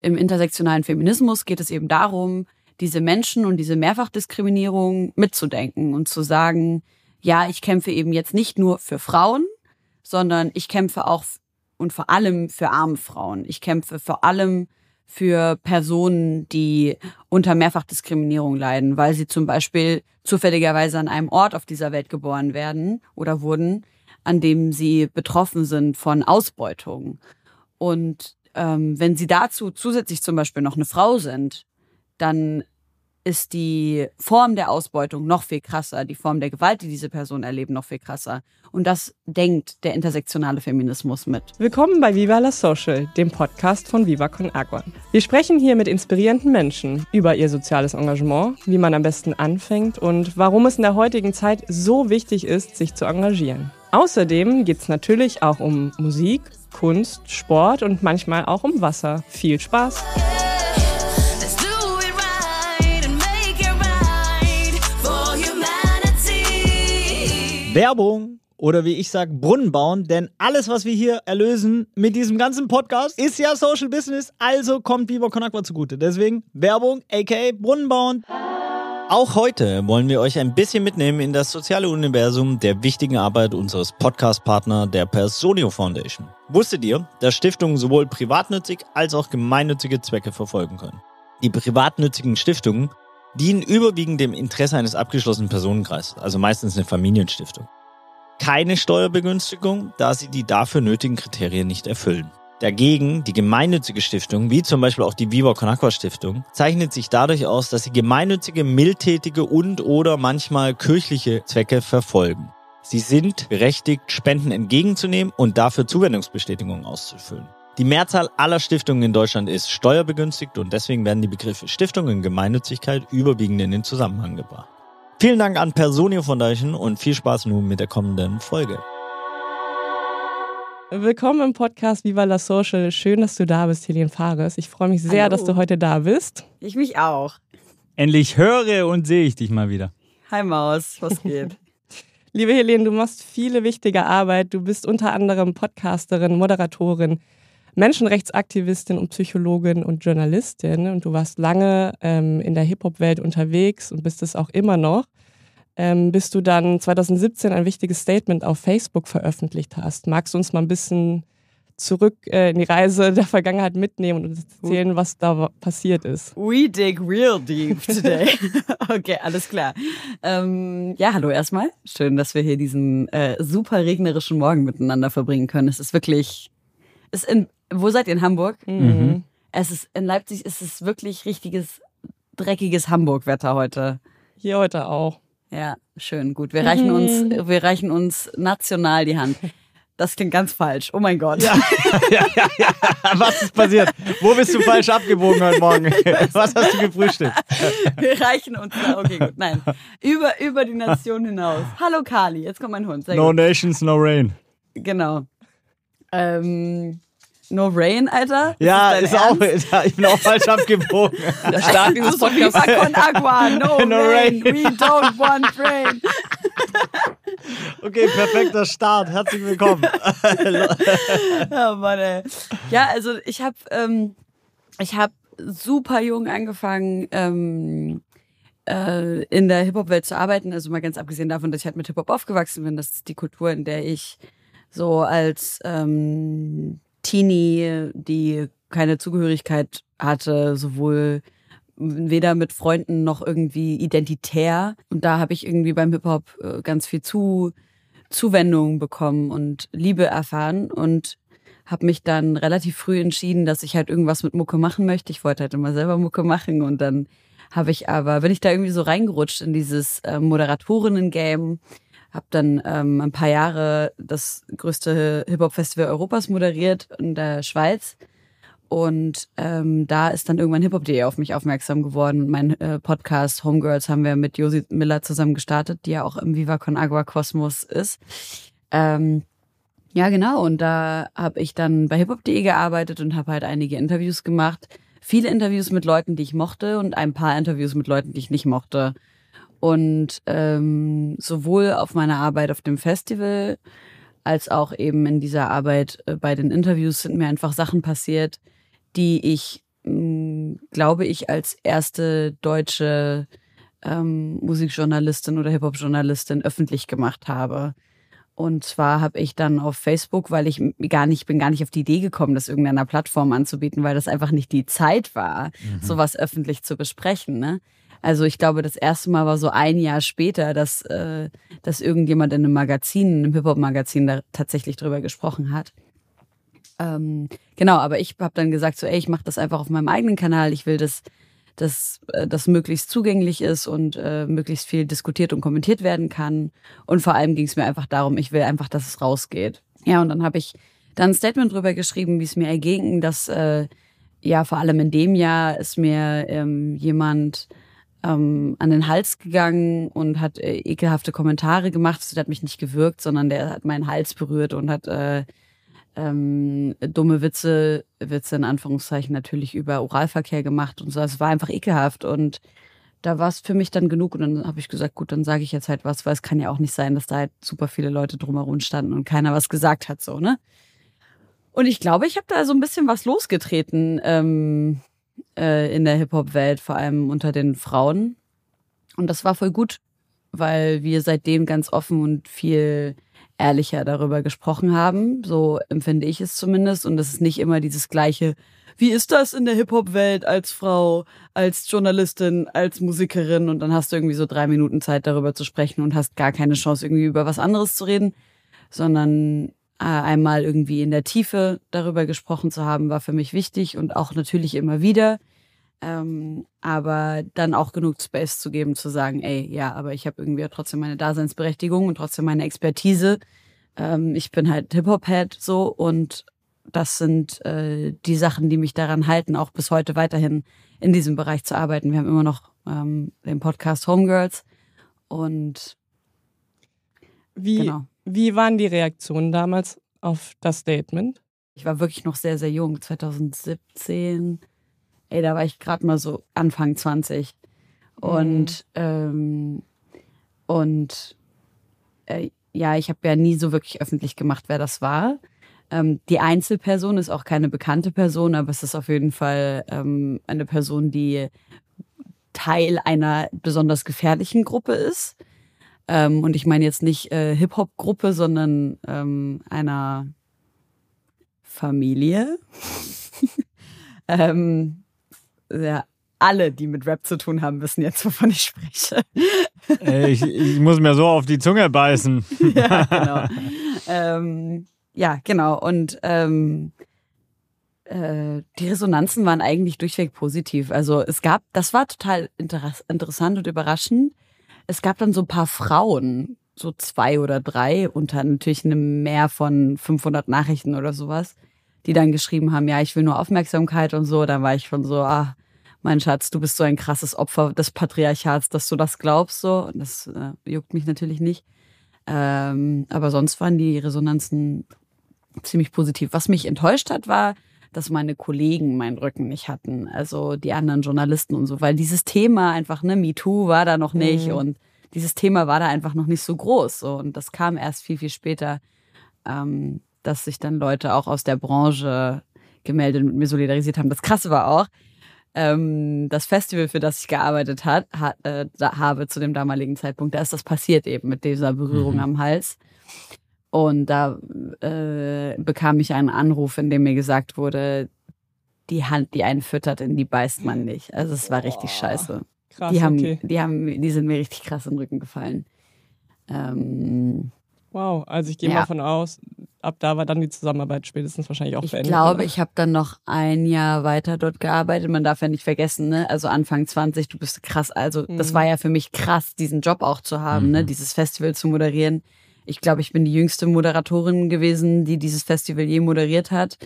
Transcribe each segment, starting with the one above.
im intersektionalen Feminismus geht es eben darum, diese Menschen und diese Mehrfachdiskriminierung mitzudenken und zu sagen, ja, ich kämpfe eben jetzt nicht nur für Frauen, sondern ich kämpfe auch und vor allem für arme Frauen. Ich kämpfe vor allem für Personen, die unter Mehrfachdiskriminierung leiden, weil sie zum Beispiel zufälligerweise an einem Ort auf dieser Welt geboren werden oder wurden, an dem sie betroffen sind von Ausbeutung. Und ähm, wenn sie dazu zusätzlich zum Beispiel noch eine Frau sind, dann ist die Form der Ausbeutung noch viel krasser, die Form der Gewalt, die diese Personen erleben, noch viel krasser. Und das denkt der intersektionale Feminismus mit. Willkommen bei Viva la Social, dem Podcast von Viva Con Agua. Wir sprechen hier mit inspirierenden Menschen über ihr soziales Engagement, wie man am besten anfängt und warum es in der heutigen Zeit so wichtig ist, sich zu engagieren. Außerdem geht es natürlich auch um Musik, Kunst, Sport und manchmal auch um Wasser. Viel Spaß! Werbung oder wie ich sage, Brunnen bauen, denn alles, was wir hier erlösen mit diesem ganzen Podcast, ist ja Social Business, also kommt Viva Con Agua zugute. Deswegen Werbung, aka Brunnen bauen. Auch heute wollen wir euch ein bisschen mitnehmen in das soziale Universum der wichtigen Arbeit unseres Podcast-Partner der Personio Foundation. Wusstet ihr, dass Stiftungen sowohl privatnützig als auch gemeinnützige Zwecke verfolgen können? Die privatnützigen Stiftungen dienen überwiegend dem Interesse eines abgeschlossenen Personenkreises, also meistens eine Familienstiftung. Keine Steuerbegünstigung, da sie die dafür nötigen Kriterien nicht erfüllen. Dagegen die gemeinnützige Stiftung, wie zum Beispiel auch die Viva Con Stiftung, zeichnet sich dadurch aus, dass sie gemeinnützige, mildtätige und oder manchmal kirchliche Zwecke verfolgen. Sie sind berechtigt, Spenden entgegenzunehmen und dafür Zuwendungsbestätigungen auszufüllen. Die Mehrzahl aller Stiftungen in Deutschland ist steuerbegünstigt und deswegen werden die Begriffe Stiftung und Gemeinnützigkeit überwiegend in den Zusammenhang gebracht. Vielen Dank an Personio Foundation und viel Spaß nun mit der kommenden Folge. Willkommen im Podcast Viva la Social. Schön, dass du da bist, Helene Fares. Ich freue mich sehr, Hallo. dass du heute da bist. Ich mich auch. Endlich höre und sehe ich dich mal wieder. Hi Maus, was geht? Liebe Helene, du machst viele wichtige Arbeit. Du bist unter anderem Podcasterin, Moderatorin, Menschenrechtsaktivistin und Psychologin und Journalistin und du warst lange ähm, in der Hip-Hop-Welt unterwegs und bist es auch immer noch, ähm, bis du dann 2017 ein wichtiges Statement auf Facebook veröffentlicht hast. Magst du uns mal ein bisschen zurück äh, in die Reise der Vergangenheit mitnehmen und uns erzählen, was da passiert ist? We dig real deep today. okay, alles klar. Ähm, ja, hallo erstmal. Schön, dass wir hier diesen äh, super regnerischen Morgen miteinander verbringen können. Es ist wirklich, es in, wo seid ihr in Hamburg? Mhm. Es ist in Leipzig ist es wirklich richtiges dreckiges Hamburg-Wetter heute. Hier heute auch. Ja, schön, gut. Wir reichen uns, mhm. wir reichen uns national die Hand. Das klingt ganz falsch. Oh mein Gott. Ja, ja, ja, ja. Was ist passiert? Wo bist du falsch abgebogen heute Morgen? Was hast du gefrühstückt? Wir reichen uns. Okay, gut. Nein. Über, über die Nation hinaus. Hallo Kali, jetzt kommt mein Hund. Sehr no gut. Nations, no rain. Genau. Ähm, No Rain, Alter? Ja, ist, ist auch, ist, ich bin auch falsch abgebogen. Der Start dieses Podcasts. con agua, no, no rain. rain, we don't want rain. Okay, perfekter Start. Herzlich willkommen. oh Mann, ey. Ja, also ich habe ähm, ich hab super jung angefangen, ähm, äh, in der Hip-Hop-Welt zu arbeiten. Also mal ganz abgesehen davon, dass ich halt mit Hip-Hop aufgewachsen bin. Das ist die Kultur, in der ich so als ähm, Teenie, die keine Zugehörigkeit hatte, sowohl weder mit Freunden noch irgendwie identitär. Und da habe ich irgendwie beim Hip-Hop äh, ganz viel zu Zuwendung bekommen und Liebe erfahren und habe mich dann relativ früh entschieden, dass ich halt irgendwas mit Mucke machen möchte. Ich wollte halt immer selber Mucke machen und dann habe ich aber, bin ich da irgendwie so reingerutscht in dieses äh, Moderatorinnen-Game habe dann ähm, ein paar Jahre das größte Hip-Hop-Festival Europas moderiert in der Schweiz. Und ähm, da ist dann irgendwann Hip-Hop.de auf mich aufmerksam geworden. Mein äh, Podcast Homegirls haben wir mit Josi Miller zusammen gestartet, die ja auch im Viva Con Agua Kosmos ist. Ähm, ja, genau. Und da habe ich dann bei hiphop.de gearbeitet und habe halt einige Interviews gemacht. Viele Interviews mit Leuten, die ich mochte und ein paar Interviews mit Leuten, die ich nicht mochte. Und ähm, sowohl auf meiner Arbeit auf dem Festival als auch eben in dieser Arbeit äh, bei den Interviews sind mir einfach Sachen passiert, die ich glaube ich, als erste deutsche ähm, Musikjournalistin oder Hip-Hop-Journalistin öffentlich gemacht habe. Und zwar habe ich dann auf Facebook, weil ich gar nicht, bin gar nicht auf die Idee gekommen, das irgendeiner Plattform anzubieten, weil das einfach nicht die Zeit war, mhm. sowas öffentlich zu besprechen. Ne? Also ich glaube, das erste Mal war so ein Jahr später, dass, äh, dass irgendjemand in einem Magazin, in einem Hip-Hop-Magazin da tatsächlich drüber gesprochen hat. Ähm, genau, aber ich habe dann gesagt, so, ey, ich mache das einfach auf meinem eigenen Kanal. Ich will, dass dass äh, das möglichst zugänglich ist und äh, möglichst viel diskutiert und kommentiert werden kann. Und vor allem ging es mir einfach darum, ich will einfach, dass es rausgeht. Ja, und dann habe ich dann ein Statement drüber geschrieben, wie es mir erging, dass äh, ja vor allem in dem Jahr ist mir ähm, jemand ähm, an den Hals gegangen und hat äh, ekelhafte Kommentare gemacht. Also, der hat mich nicht gewürgt, sondern der hat meinen Hals berührt und hat äh, ähm, dumme Witze, Witze in Anführungszeichen natürlich über Oralverkehr gemacht und so. Also, es war einfach ekelhaft und da war es für mich dann genug und dann habe ich gesagt, gut, dann sage ich jetzt halt was, weil es kann ja auch nicht sein, dass da halt super viele Leute drumherum standen und keiner was gesagt hat, so, ne? Und ich glaube, ich habe da so ein bisschen was losgetreten. Ähm, äh, in der Hip-Hop-Welt, vor allem unter den Frauen. Und das war voll gut, weil wir seitdem ganz offen und viel ehrlicher darüber gesprochen haben. So empfinde ich es zumindest. Und es ist nicht immer dieses gleiche, wie ist das in der Hip-Hop-Welt als Frau, als Journalistin, als Musikerin? Und dann hast du irgendwie so drei Minuten Zeit darüber zu sprechen und hast gar keine Chance, irgendwie über was anderes zu reden, sondern einmal irgendwie in der Tiefe darüber gesprochen zu haben, war für mich wichtig und auch natürlich immer wieder. Ähm, aber dann auch genug Space zu geben, zu sagen, ey, ja, aber ich habe irgendwie trotzdem meine Daseinsberechtigung und trotzdem meine Expertise. Ähm, ich bin halt Hip-Hop-Head so und das sind äh, die Sachen, die mich daran halten, auch bis heute weiterhin in diesem Bereich zu arbeiten. Wir haben immer noch ähm, den Podcast Homegirls und wie, genau. Wie waren die Reaktionen damals auf das Statement? Ich war wirklich noch sehr, sehr jung, 2017 ey, da war ich gerade mal so Anfang 20. Und, mhm. ähm, und äh, ja, ich habe ja nie so wirklich öffentlich gemacht, wer das war. Ähm, die Einzelperson ist auch keine bekannte Person, aber es ist auf jeden Fall ähm, eine Person, die Teil einer besonders gefährlichen Gruppe ist. Ähm, und ich meine jetzt nicht äh, Hip-Hop-Gruppe, sondern ähm, einer Familie. ähm, ja, alle, die mit Rap zu tun haben, wissen jetzt, wovon ich spreche. ich, ich muss mir so auf die Zunge beißen. ja, genau. ähm, ja, genau. Und ähm, äh, die Resonanzen waren eigentlich durchweg positiv. Also es gab, das war total interessant und überraschend. Es gab dann so ein paar Frauen, so zwei oder drei, unter natürlich einem Mehr von 500 Nachrichten oder sowas, die dann geschrieben haben, ja, ich will nur Aufmerksamkeit und so. Da war ich schon so, ah, mein Schatz, du bist so ein krasses Opfer des Patriarchats, dass du das glaubst so. Und das äh, juckt mich natürlich nicht. Ähm, aber sonst waren die Resonanzen ziemlich positiv. Was mich enttäuscht hat, war, dass meine Kollegen meinen Rücken nicht hatten, also die anderen Journalisten und so, weil dieses Thema einfach, ne, MeToo war da noch nicht mhm. und dieses Thema war da einfach noch nicht so groß. So. Und das kam erst viel, viel später. Ähm, dass sich dann Leute auch aus der Branche gemeldet und mit mir solidarisiert haben. Das Krasse war auch, ähm, das Festival, für das ich gearbeitet hat, hat äh, habe zu dem damaligen Zeitpunkt, da ist das passiert eben mit dieser Berührung mhm. am Hals. Und da äh, bekam ich einen Anruf, in dem mir gesagt wurde, die Hand, die einen füttert, in die beißt man nicht. Also es war richtig oh, scheiße. Krass, die haben, okay. die haben, die sind mir richtig krass in den Rücken gefallen. Ähm, wow, also ich gehe ja. mal von aus, ab da war dann die Zusammenarbeit spätestens wahrscheinlich auch ich beendet. Ich glaube, ich habe dann noch ein Jahr weiter dort gearbeitet. Man darf ja nicht vergessen, ne? Also Anfang 20, du bist krass. Also mhm. das war ja für mich krass, diesen Job auch zu haben, ne? mhm. ne? Dieses Festival zu moderieren. Ich glaube, ich bin die jüngste Moderatorin gewesen, die dieses Festival je moderiert hat.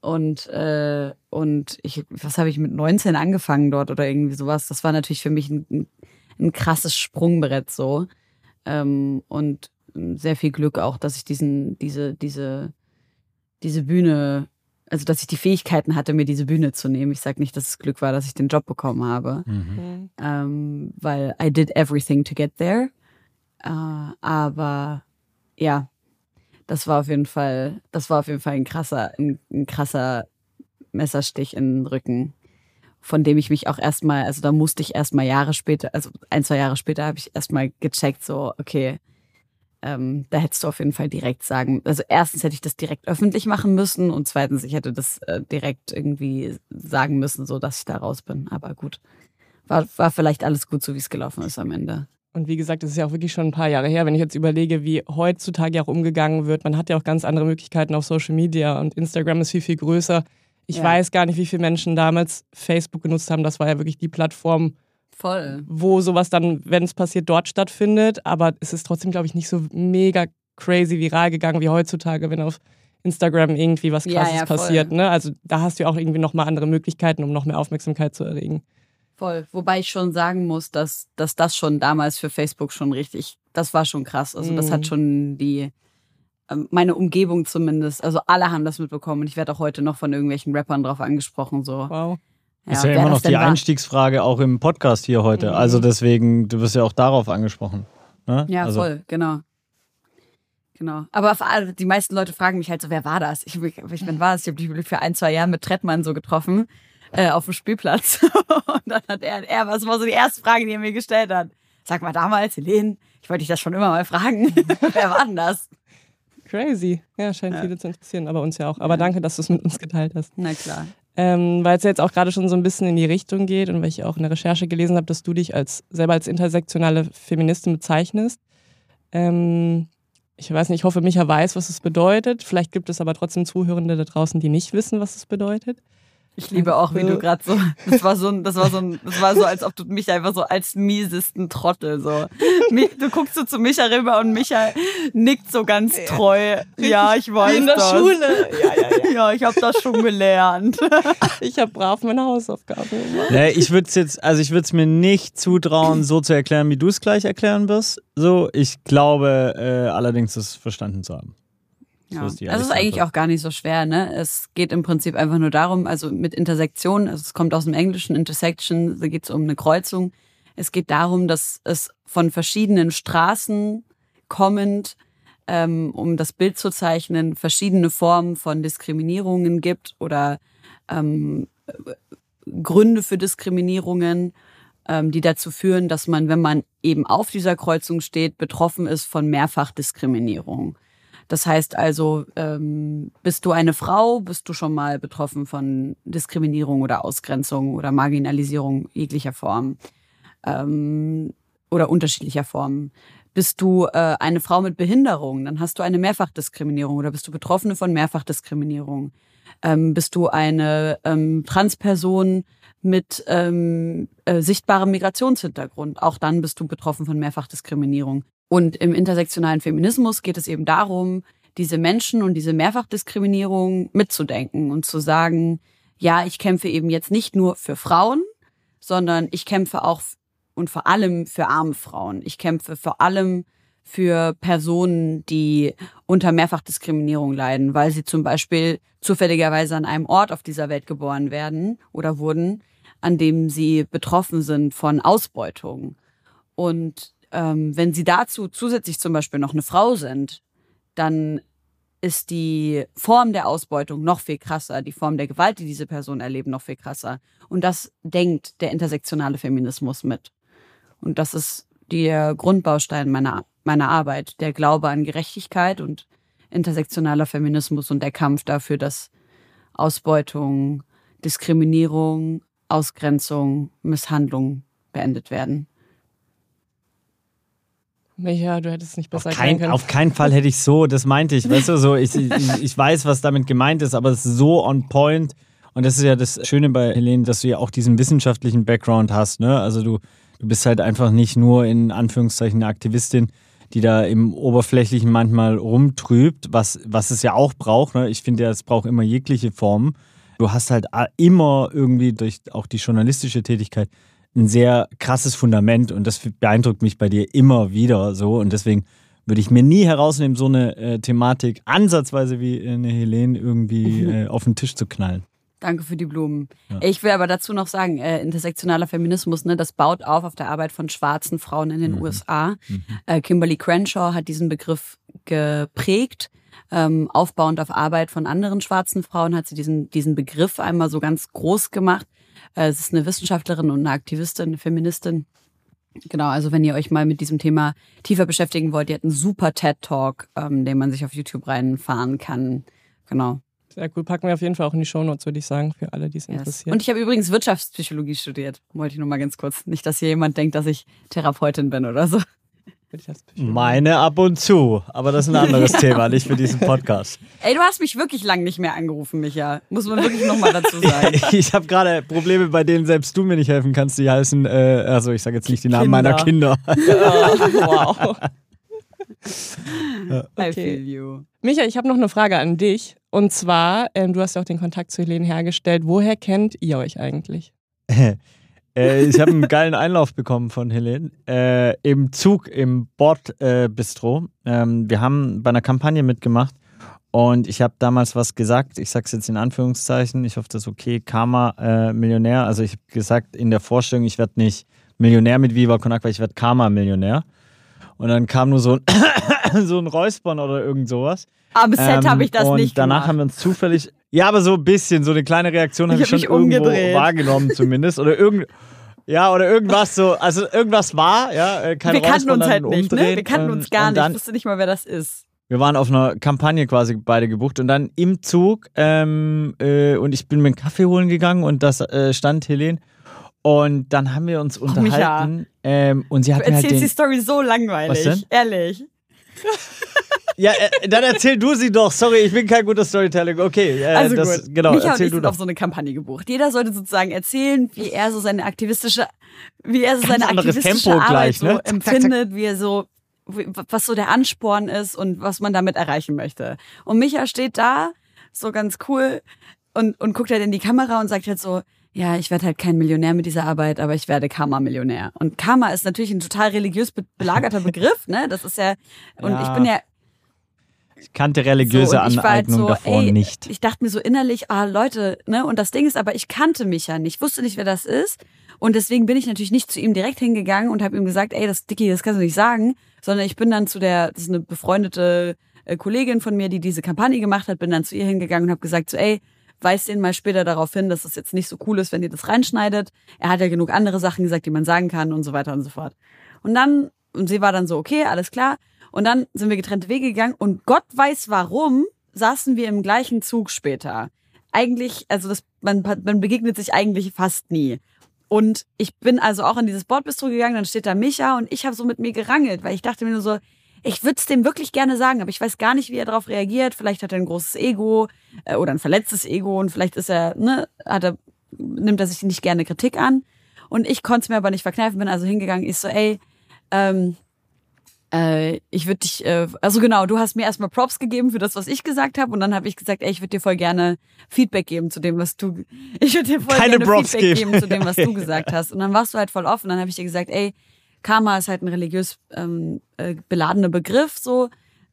Und, äh, und ich, was habe ich mit 19 angefangen dort oder irgendwie sowas? Das war natürlich für mich ein, ein krasses Sprungbrett so. Ähm, und sehr viel Glück auch, dass ich diesen, diese, diese, diese Bühne, also dass ich die Fähigkeiten hatte, mir diese Bühne zu nehmen. Ich sage nicht, dass es Glück war, dass ich den Job bekommen habe, mhm. ähm, weil I did everything to get there. Äh, aber ja, das war auf jeden Fall, das war auf jeden Fall ein krasser, ein, ein krasser Messerstich in den Rücken. von dem ich mich auch erstmal, also da musste ich erstmal Jahre später, also ein, zwei Jahre später habe ich erstmal gecheckt, so, okay, ähm, da hättest du auf jeden Fall direkt sagen. Also erstens hätte ich das direkt öffentlich machen müssen und zweitens, ich hätte das äh, direkt irgendwie sagen müssen, so dass ich da raus bin. Aber gut. War, war vielleicht alles gut, so wie es gelaufen ist am Ende. Und wie gesagt, das ist ja auch wirklich schon ein paar Jahre her, wenn ich jetzt überlege, wie heutzutage auch umgegangen wird. Man hat ja auch ganz andere Möglichkeiten auf Social Media und Instagram ist viel, viel größer. Ich ja. weiß gar nicht, wie viele Menschen damals Facebook genutzt haben. Das war ja wirklich die Plattform, Voll. wo sowas dann, wenn es passiert, dort stattfindet. Aber es ist trotzdem, glaube ich, nicht so mega crazy viral gegangen wie heutzutage, wenn auf Instagram irgendwie was Krasses ja, ja, passiert. Ne? Also da hast du ja auch irgendwie nochmal andere Möglichkeiten, um noch mehr Aufmerksamkeit zu erregen. Voll. Wobei ich schon sagen muss, dass, dass das schon damals für Facebook schon richtig, das war schon krass. Also das hat mhm. schon die, ähm, meine Umgebung zumindest, also alle haben das mitbekommen und ich werde auch heute noch von irgendwelchen Rappern drauf angesprochen. So. Wow. Ja, ist ja immer noch die war. Einstiegsfrage auch im Podcast hier heute. Mhm. Also deswegen, du wirst ja auch darauf angesprochen. Ne? Ja, also. voll, genau. Genau. Aber die meisten Leute fragen mich halt so, wer war das? Ich, ich, ich bin war das? Ich habe dich für ein, zwei Jahre mit Trettmann so getroffen äh, auf dem Spielplatz. und dann hat er, er, was war so die erste Frage, die er mir gestellt hat. Sag mal damals, Helene, ich wollte dich das schon immer mal fragen. Wer war denn das? Crazy. Ja, scheint ja. viele zu interessieren, aber uns ja auch. Aber ja. danke, dass du es mit uns geteilt hast. Na klar. Ähm, weil es ja jetzt auch gerade schon so ein bisschen in die Richtung geht und weil ich auch in der Recherche gelesen habe, dass du dich als selber als intersektionale Feministin bezeichnest. Ähm, ich weiß nicht, ich hoffe, Micha weiß, was es bedeutet. Vielleicht gibt es aber trotzdem Zuhörende da draußen, die nicht wissen, was es bedeutet. Ich liebe auch, wie du gerade so, das war so, das war so, das war so, als ob du mich einfach so als miesesten Trottel so. Du guckst so zu Micha rüber und Micha nickt so ganz treu. Ja, ich weiß Wie in der das. Schule. Ja, ja, ja. ja ich habe das schon gelernt. Ich habe brav meine Hausaufgaben gemacht. Nee, ich würde es jetzt, also ich würde es mir nicht zutrauen, so zu erklären, wie du es gleich erklären wirst. So, ich glaube äh, allerdings, es verstanden zu haben. Ja. So ist die also es ist eigentlich auch gar nicht so schwer, ne? Es geht im Prinzip einfach nur darum, also mit Intersektion, also es kommt aus dem Englischen, Intersection, da geht es um eine Kreuzung. Es geht darum, dass es von verschiedenen Straßen kommend, ähm, um das Bild zu zeichnen, verschiedene Formen von Diskriminierungen gibt oder ähm, Gründe für Diskriminierungen, ähm, die dazu führen, dass man, wenn man eben auf dieser Kreuzung steht, betroffen ist von Mehrfachdiskriminierung. Das heißt also, ähm, bist du eine Frau, bist du schon mal betroffen von Diskriminierung oder Ausgrenzung oder Marginalisierung jeglicher Form ähm, oder unterschiedlicher Formen. Bist du äh, eine Frau mit Behinderung, dann hast du eine Mehrfachdiskriminierung oder bist du Betroffene von Mehrfachdiskriminierung. Ähm, bist du eine ähm, Transperson mit ähm, äh, sichtbarem Migrationshintergrund, auch dann bist du betroffen von Mehrfachdiskriminierung. Und im intersektionalen Feminismus geht es eben darum, diese Menschen und diese Mehrfachdiskriminierung mitzudenken und zu sagen, ja, ich kämpfe eben jetzt nicht nur für Frauen, sondern ich kämpfe auch und vor allem für arme Frauen. Ich kämpfe vor allem für Personen, die unter Mehrfachdiskriminierung leiden, weil sie zum Beispiel zufälligerweise an einem Ort auf dieser Welt geboren werden oder wurden, an dem sie betroffen sind von Ausbeutung. Und ähm, wenn sie dazu zusätzlich zum Beispiel noch eine Frau sind, dann ist die Form der Ausbeutung noch viel krasser, die Form der Gewalt, die diese Personen erleben, noch viel krasser. Und das denkt der intersektionale Feminismus mit. Und das ist der Grundbaustein meiner, meiner Arbeit, der Glaube an Gerechtigkeit und intersektionaler Feminismus und der Kampf dafür, dass Ausbeutung, Diskriminierung, Ausgrenzung, Misshandlung beendet werden. Ja, du hättest es nicht besser auf kein, können. Auf keinen Fall hätte ich so, das meinte ich, weißt du, so, ich, ich, ich weiß, was damit gemeint ist, aber es ist so on point. Und das ist ja das Schöne bei Helene, dass du ja auch diesen wissenschaftlichen Background hast, ne? Also du, du bist halt einfach nicht nur in Anführungszeichen eine Aktivistin, die da im Oberflächlichen manchmal rumtrübt, was, was es ja auch braucht. Ne? Ich finde ja, es braucht immer jegliche Formen. Du hast halt immer irgendwie durch auch die journalistische Tätigkeit ein sehr krasses Fundament und das beeindruckt mich bei dir immer wieder so und deswegen würde ich mir nie herausnehmen, so eine äh, Thematik ansatzweise wie eine Helene irgendwie äh, auf den Tisch zu knallen. Danke für die Blumen. Ja. Ich will aber dazu noch sagen, äh, intersektionaler Feminismus, ne, das baut auf auf der Arbeit von schwarzen Frauen in den mhm. USA. Mhm. Äh, Kimberly Crenshaw hat diesen Begriff geprägt. Ähm, aufbauend auf Arbeit von anderen schwarzen Frauen hat sie diesen, diesen Begriff einmal so ganz groß gemacht Äh, es ist eine Wissenschaftlerin und eine Aktivistin, eine Feministin. Genau, also wenn ihr euch mal mit diesem Thema tiefer beschäftigen wollt, die hat einen super TED-Talk, ähm, den man sich auf YouTube reinfahren kann. Genau. Sehr cool. Packen wir auf jeden Fall auch in die Shownotes, würde ich sagen, für alle, die es Yes. interessiert. Und ich habe übrigens Wirtschaftspsychologie studiert. Wollte ich nur mal ganz kurz. Nicht, dass hier jemand denkt, dass ich Therapeutin bin oder so. Meine ab und zu, aber das ist ein anderes Thema, nicht für diesen Podcast. Ey, du hast mich wirklich lang nicht mehr angerufen, Micha. Muss man wirklich nochmal dazu sagen. Ich habe gerade Probleme, bei denen selbst du mir nicht helfen kannst. Die heißen, äh, also ich sage jetzt nicht die Namen meiner Kinder. wow. I Okay. feel you. Micha, ich habe noch eine Frage an dich. Und zwar, ähm, du hast ja auch den Kontakt zu Helene hergestellt. Woher kennt ihr euch eigentlich? Äh, ich habe einen geilen Einlauf bekommen von Helene äh, im Zug im Bordbistro. Äh, ähm, wir haben bei einer Kampagne mitgemacht und ich habe damals was gesagt. Ich sage es jetzt in Anführungszeichen. Ich hoffe, das ist okay. Karma äh, Millionär. Also ich habe gesagt in der Vorstellung, ich werde nicht Millionär mit Viva Con Agua, ich werde Karma Millionär. Und dann kam nur so ein, so ein Räuspern oder irgend sowas. Am Set habe ich das Ähm, und nicht danach gemacht. haben wir uns zufällig, ja, aber so ein bisschen, so eine kleine Reaktion habe Ich ich, hab schon mich irgendwo umgedreht. wahrgenommen zumindest. Oder irgend, ja, oder irgendwas so, also irgendwas war, ja, äh, kein Wir kannten uns halt nicht, ne? Wir kannten uns gar und nicht. Ich wusste nicht mal, wer das ist. wir waren auf einer Kampagne quasi beide gebucht und dann im Zug ähm, äh, und ich bin mir einen Kaffee holen gegangen und das äh, stand Helene. Und dann haben wir uns unterhalten ähm, und sie Du hat mir halt erzählst die den, Story so langweilig. Ehrlich. Ja, äh, dann erzähl du sie doch. Sorry, ich bin kein guter Storyteller. Okay, äh, Also das, gut. genau, Micha und erzähl ich du doch. auf so eine Kampagne gebucht. Jeder sollte sozusagen erzählen, wie er so seine aktivistische, wie er so Ganz seine aktivistische Tempo Arbeit gleich, so ne? Zack, zack, zack. empfindet, wie er so, was so der Ansporn ist und was man damit erreichen möchte. Und Micha steht da, so ganz cool, und, und guckt halt in die Kamera und sagt halt so, ja, ich werde halt kein Millionär mit dieser Arbeit, aber ich werde Karma-Millionär. Und Karma ist natürlich ein total religiös be belagerter Begriff, ne? Das ist ja, und Ja. ich bin ja Ich kannte religiöse so, halt Aneignung so, davor ey, nicht. Ich dachte mir so innerlich, ah Leute, ne? Und das Ding ist aber, ich kannte mich ja nicht, wusste nicht, wer das ist. Und deswegen bin ich natürlich nicht zu ihm direkt hingegangen und habe ihm gesagt, ey, das Dicky, das kannst du nicht sagen, sondern ich bin dann zu der, das ist eine befreundete äh, Kollegin von mir, die diese Kampagne gemacht hat, bin dann zu ihr hingegangen und habe gesagt, so, ey, weis den mal später darauf hin, dass es jetzt nicht so cool ist, wenn ihr das reinschneidet. Er hat ja genug andere Sachen gesagt, die man sagen kann und so weiter und so fort. Und dann, und sie war dann so, okay, alles klar. Und dann sind wir getrennte Wege gegangen und Gott weiß warum, saßen wir im gleichen Zug später. Eigentlich, also das, man, man begegnet sich eigentlich fast nie. Und ich bin also auch in dieses Bordbistro gegangen, dann steht da Micha und ich habe so mit mir gerangelt, weil ich dachte mir nur so, ich würde es dem wirklich gerne sagen, aber ich weiß gar nicht, wie er darauf reagiert. Vielleicht hat er ein großes Ego äh, oder ein verletztes Ego und vielleicht ist er, ne, hat er, nimmt er sich nicht gerne Kritik an. Und ich konnte es mir aber nicht verkneifen, bin also hingegangen, ich so, ey, ähm, äh, ich würde dich, äh, also genau, du hast mir erstmal Props gegeben für das, was ich gesagt habe und dann habe ich gesagt, ey, ich würde dir voll gerne Feedback geben zu dem, was du, ich würde dir voll Keine gerne Props Feedback geben. geben zu dem, was du gesagt hast. Und dann warst du halt voll offen, dann habe ich dir gesagt, ey, Karma ist halt ein religiös ähm, äh, beladener Begriff, so.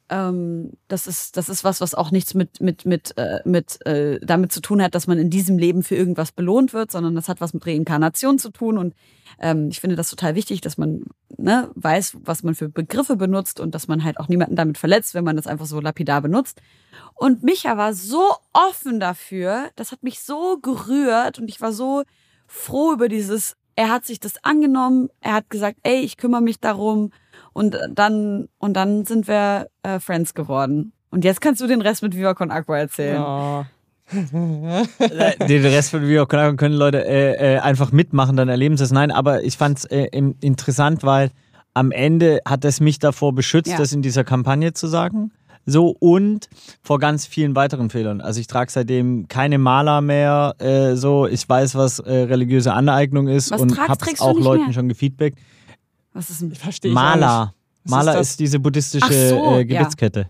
Ähm, das ist das ist was, was auch nichts mit mit mit äh, mit äh, damit zu tun hat, dass man in diesem Leben für irgendwas belohnt wird, sondern das hat was mit Reinkarnation zu tun und ähm, ich finde das total wichtig, dass man ne, weiß, was man für Begriffe benutzt und dass man halt auch niemanden damit verletzt, wenn man das einfach so lapidar benutzt. Und Micha war so offen dafür, das hat mich so gerührt und ich war so froh über dieses, er hat sich das angenommen, er hat gesagt, ey, ich kümmere mich darum und dann und dann sind wir äh, Friends geworden. Und jetzt kannst du den Rest mit Viva Con Aqua erzählen. Oh. Den Rest von Video können können Leute äh, äh, einfach mitmachen, dann erleben sie es. Nein, aber ich fand es äh, interessant, weil am Ende hat es mich davor beschützt, Ja. das in dieser Kampagne zu sagen. So und vor ganz vielen weiteren Fehlern. Also ich trage seitdem keine Maler mehr. Äh, so, ich weiß, was äh, religiöse Aneignung ist Was und habe du auch Leuten mehr? schon gefeedbackt. Was ist? Ich verstehe Maler. Maler ist ist, diese buddhistische so, äh, Gebetskette.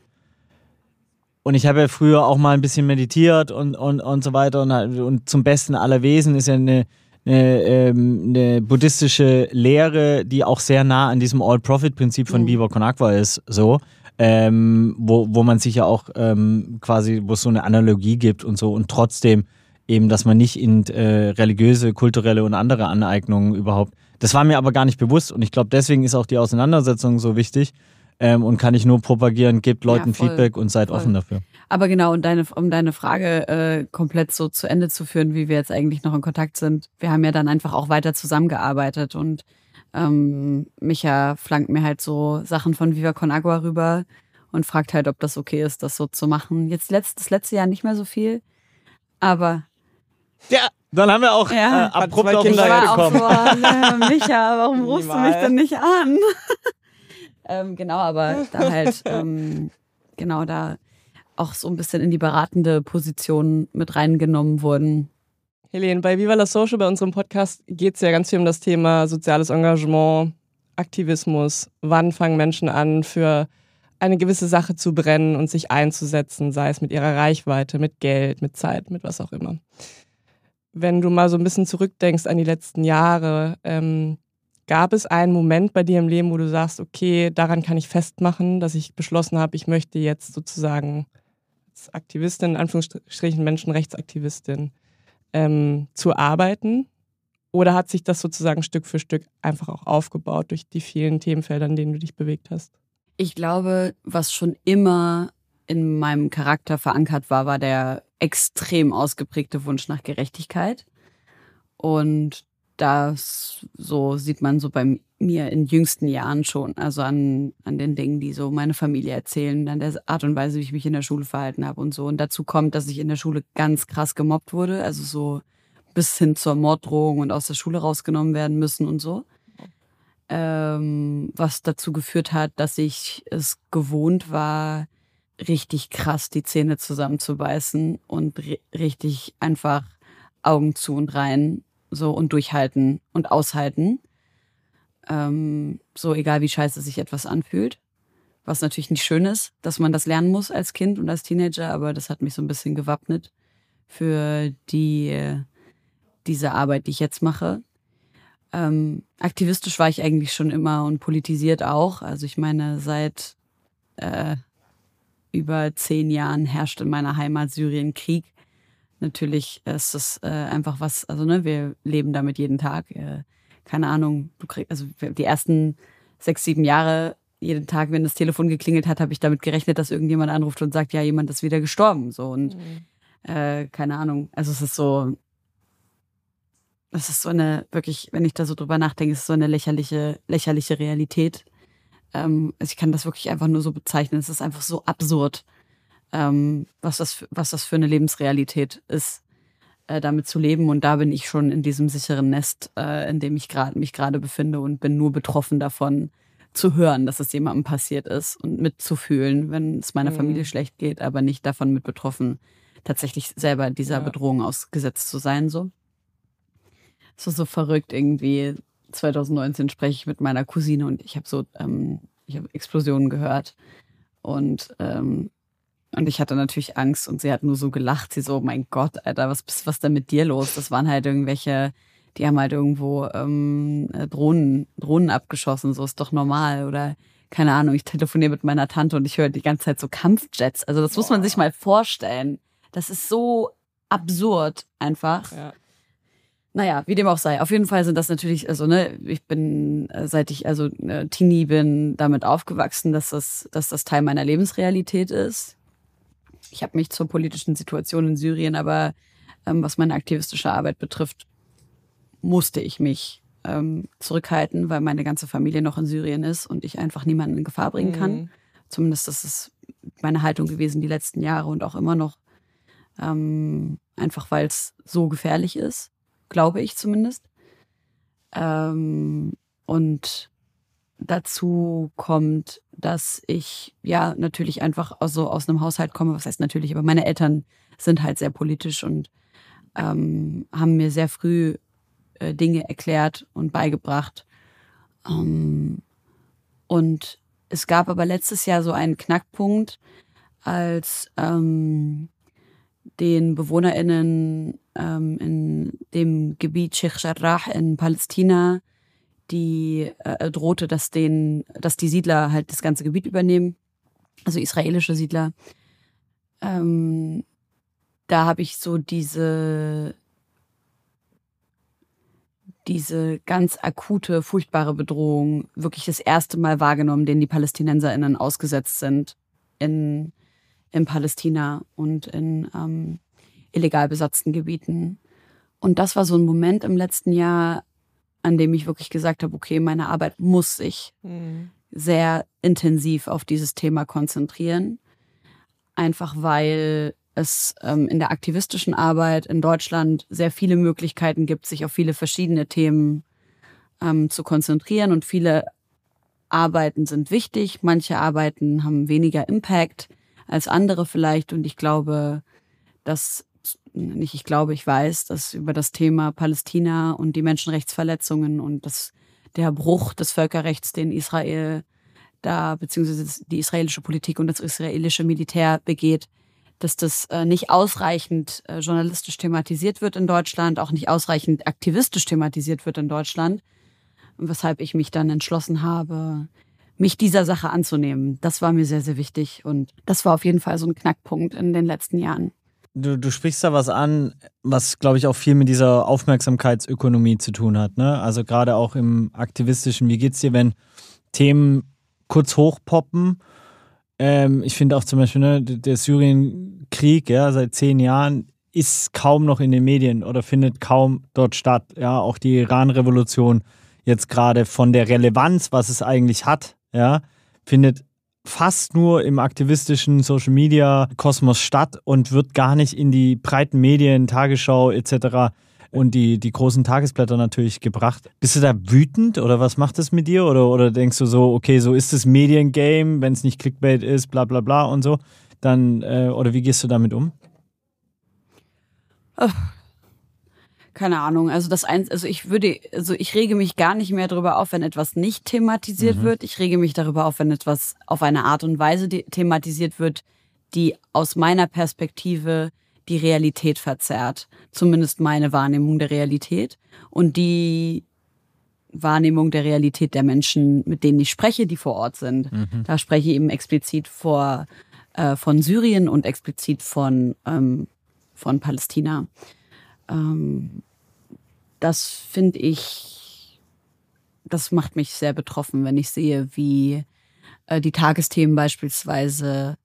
Und ich habe ja früher auch mal ein bisschen meditiert und, und, und so weiter. Und, und zum Besten aller Wesen ist ja eine, eine, ähm, eine buddhistische Lehre, die auch sehr nah an diesem All-Profit-Prinzip von Mhm. Biwa Con Agua ist. So. Ähm, wo, wo man sich ja auch ähm, quasi, wo es so eine Analogie gibt und so. Und trotzdem eben, dass man nicht in äh, religiöse, kulturelle und andere Aneignungen überhaupt. Das war mir aber gar nicht bewusst und ich glaube, deswegen ist auch die Auseinandersetzung so wichtig, ähm, und kann ich nur propagieren, gebt Leuten Ja, voll, Feedback und seid voll. offen dafür. Aber genau, und deine, um deine Frage äh, komplett so zu Ende zu führen, wie wir jetzt eigentlich noch in Kontakt sind. Wir haben ja dann einfach auch weiter zusammengearbeitet und ähm, Micha flankt mir halt so Sachen von Viva Con Agua rüber und fragt halt, ob das okay ist, das so zu machen. Jetzt letzt, das letzte Jahr nicht mehr so viel, aber Ja, dann haben wir auch Ja. äh, abrupt auf Kinder den ich Sack war auch gekommen. so, ne, Micha, warum rufst du mich denn nicht an? ähm, genau, aber da halt, ähm, genau, da auch so ein bisschen in die beratende Position mit reingenommen wurden. Helene, bei Viva la Social, bei unserem Podcast, geht es ja ganz viel um das Thema soziales Engagement, Aktivismus. Wann fangen Menschen an, für eine gewisse Sache zu brennen und sich einzusetzen, sei es mit ihrer Reichweite, mit Geld, mit Zeit, mit was auch immer. Wenn du mal so ein bisschen zurückdenkst an die letzten Jahre, ähm, gab es einen Moment bei dir im Leben, wo du sagst, okay, daran kann ich festmachen, dass ich beschlossen habe, ich möchte jetzt sozusagen als Aktivistin, in Anführungsstrichen Menschenrechtsaktivistin, ähm, zu arbeiten? Oder hat sich das sozusagen Stück für Stück einfach auch aufgebaut durch die vielen Themenfelder, in denen du dich bewegt hast? Ich glaube, was schon immer in meinem Charakter verankert war, war der extrem ausgeprägte Wunsch nach Gerechtigkeit. Und das so sieht man so bei mir in jüngsten Jahren schon, also an, an den Dingen, die so meine Familie erzählen, an der Art und Weise, wie ich mich in der Schule verhalten habe und so. Und dazu kommt, dass ich in der Schule ganz krass gemobbt wurde, also so bis hin zur Morddrohung und aus der Schule rausgenommen werden müssen und so ähm, was dazu geführt hat, dass ich es gewohnt war, richtig krass die Zähne zusammenzubeißen und ri- richtig einfach Augen zu und rein so und durchhalten und aushalten. Ähm, so egal wie scheiße sich etwas anfühlt. Was natürlich nicht schön ist, dass man das lernen muss als Kind und als Teenager, aber das hat mich so ein bisschen gewappnet für die, diese Arbeit, die ich jetzt mache. Ähm, aktivistisch war ich eigentlich schon immer und politisiert auch. Also ich meine, seit äh, über zehn Jahren herrscht in meiner Heimat Syrien Krieg. Natürlich ist es äh, einfach was, also ne, wir leben damit jeden Tag. Äh, keine Ahnung, du kriegst, also die ersten sechs, sieben Jahre, jeden Tag, wenn das Telefon geklingelt hat, habe ich damit gerechnet, dass irgendjemand anruft und sagt, ja, jemand ist wieder gestorben. So und äh, keine Ahnung. Also es ist so, es ist so eine, wirklich, wenn ich da so drüber nachdenke, es ist so eine lächerliche, lächerliche Realität. Ähm, also ich kann das wirklich einfach nur so bezeichnen. Es ist einfach so absurd, ähm, was, das, für- was das für eine Lebensrealität ist, äh, damit zu leben. Und da bin ich schon in diesem sicheren Nest, äh, in dem ich gerade mich gerade befinde und bin nur betroffen davon, zu hören, dass es jemandem passiert ist und mitzufühlen, wenn es meiner Mhm. Familie schlecht geht, aber nicht davon mit betroffen, tatsächlich selber dieser Ja. Bedrohung ausgesetzt zu sein. So. Es ist so verrückt irgendwie. 2019 spreche ich mit meiner Cousine und ich habe so, ähm, ich habe Explosionen gehört und ähm, und ich hatte natürlich Angst und sie hat nur so gelacht. Sie so, mein Gott, Alter, was was ist denn mit dir los? Das waren halt irgendwelche, die haben halt irgendwo ähm, äh, Drohnen, Drohnen abgeschossen. So ist doch normal oder keine Ahnung. Ich telefoniere mit meiner Tante und ich höre die ganze Zeit so Kampfjets. Also das muss man sich mal vorstellen. Das ist so absurd einfach. Ja. Naja, wie dem auch sei. Auf jeden Fall sind das natürlich, also ne, ich bin, äh, seit ich also äh, Teenie bin, damit aufgewachsen, dass das, dass das Teil meiner Lebensrealität ist. Ich habe mich zur politischen Situation in Syrien, aber ähm, was meine aktivistische Arbeit betrifft, musste ich mich ähm, zurückhalten, weil meine ganze Familie noch in Syrien ist und ich einfach niemanden in Gefahr bringen kann. Mhm. Zumindest das ist meine Haltung gewesen die letzten Jahre und auch immer noch. Ähm, einfach weil es so gefährlich ist, glaube ich zumindest. Ähm, und dazu kommt, dass ich ja natürlich einfach aus, so aus einem Haushalt komme, was heißt natürlich, aber meine Eltern sind halt sehr politisch und ähm, haben mir sehr früh äh, Dinge erklärt und beigebracht. Ähm, und es gab aber letztes Jahr so einen Knackpunkt, als ähm, den BewohnerInnen ähm, in dem Gebiet Sheikh Jarrah in Palästina, die äh, drohte, dass, den, dass die Siedler halt das ganze Gebiet übernehmen, also israelische Siedler. Ähm, da habe ich so diese diese ganz akute, furchtbare Bedrohung wirklich das erste Mal wahrgenommen, denen die PalästinenserInnen ausgesetzt sind in, in Palästina und in ähm, illegal besatzten Gebieten. Und das war so ein Moment im letzten Jahr, an dem ich wirklich gesagt habe, okay, meine Arbeit muss sich mhm. sehr intensiv auf dieses Thema konzentrieren. Einfach weil es ähm, in der aktivistischen Arbeit in Deutschland sehr viele Möglichkeiten gibt, sich auf viele verschiedene Themen ähm, zu konzentrieren. Und viele Arbeiten sind wichtig, manche Arbeiten haben weniger Impact als andere vielleicht. Und ich glaube, dass, nicht ich glaube, ich weiß, dass über das Thema Palästina und die Menschenrechtsverletzungen und das, der Bruch des Völkerrechts, den Israel da, beziehungsweise die israelische Politik und das israelische Militär begeht, dass das äh, nicht ausreichend äh, journalistisch thematisiert wird in Deutschland, auch nicht ausreichend aktivistisch thematisiert wird in Deutschland, weshalb ich mich dann entschlossen habe, mich dieser Sache anzunehmen. Das war mir sehr, sehr wichtig und das war auf jeden Fall so ein Knackpunkt in den letzten Jahren. Du, du sprichst da was an, was, glaube ich, auch viel mit dieser Aufmerksamkeitsökonomie zu tun hat. Ne? Also gerade auch im aktivistischen, wie geht's dir, wenn Themen kurz hochpoppen ähm, ich finde auch zum Beispiel, ne, der Syrienkrieg, ja, seit zehn Jahren ist kaum noch in den Medien oder findet kaum dort statt. Ja, auch die Iran-Revolution jetzt gerade von der Relevanz, was es eigentlich hat, ja, findet fast nur im aktivistischen Social Media Kosmos statt und wird gar nicht in die breiten Medien, Tagesschau etc und die, die großen Tagesblätter natürlich gebracht. Bist du da wütend oder was macht das mit dir? Oder, oder denkst du so, okay, so ist das Mediengame, wenn es nicht Clickbait ist, bla bla bla und so, dann, äh, oder wie gehst du damit um? Keine Ahnung, also das eins, also ich würde, also ich rege mich gar nicht mehr darüber auf, wenn etwas nicht thematisiert mhm. wird. Ich rege mich darüber auf, wenn etwas auf eine Art und Weise thematisiert wird, die aus meiner Perspektive die Realität verzerrt. Zumindest meine Wahrnehmung der Realität. Und die Wahrnehmung der Realität der Menschen, mit denen ich spreche, die vor Ort sind. Mhm. Da spreche ich eben explizit vor, äh, von Syrien und explizit von, ähm, von Palästina. Ähm, das finde ich, das macht mich sehr betroffen, wenn ich sehe, wie äh, die Tagesthemen beispielsweise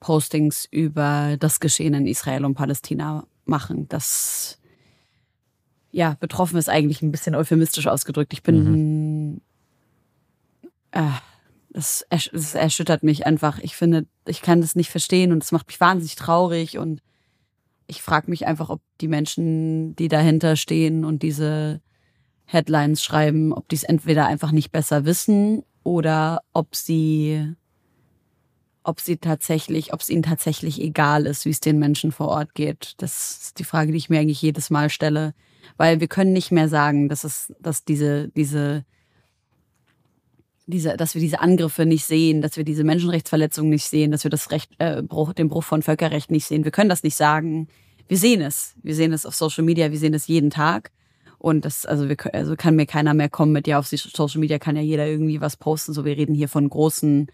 Postings über das Geschehen in Israel und Palästina machen. Das, ja, betroffen ist eigentlich ein bisschen euphemistisch ausgedrückt. Ich bin, mhm. äh, das, das erschüttert mich einfach. Ich finde, ich kann das nicht verstehen und es macht mich wahnsinnig traurig und ich frage mich einfach, ob die Menschen, die dahinter stehen und diese Headlines schreiben, ob die es entweder einfach nicht besser wissen oder ob sie ob sie tatsächlich, ob es ihnen tatsächlich egal ist, wie es den Menschen vor Ort geht. Das ist die Frage, die ich mir eigentlich jedes Mal stelle. Weil wir können nicht mehr sagen, dass es, dass diese, diese, diese, dass wir diese Angriffe nicht sehen, dass wir diese Menschenrechtsverletzungen nicht sehen, dass wir das Recht, äh, Bruch, den Bruch von Völkerrecht nicht sehen. Wir können das nicht sagen. Wir sehen es. Wir sehen es auf Social Media, wir sehen es jeden Tag. Und das, also wir also kann mir keiner mehr kommen mit, ja, auf Social Media kann ja jeder irgendwie was posten. So, wir reden hier von großen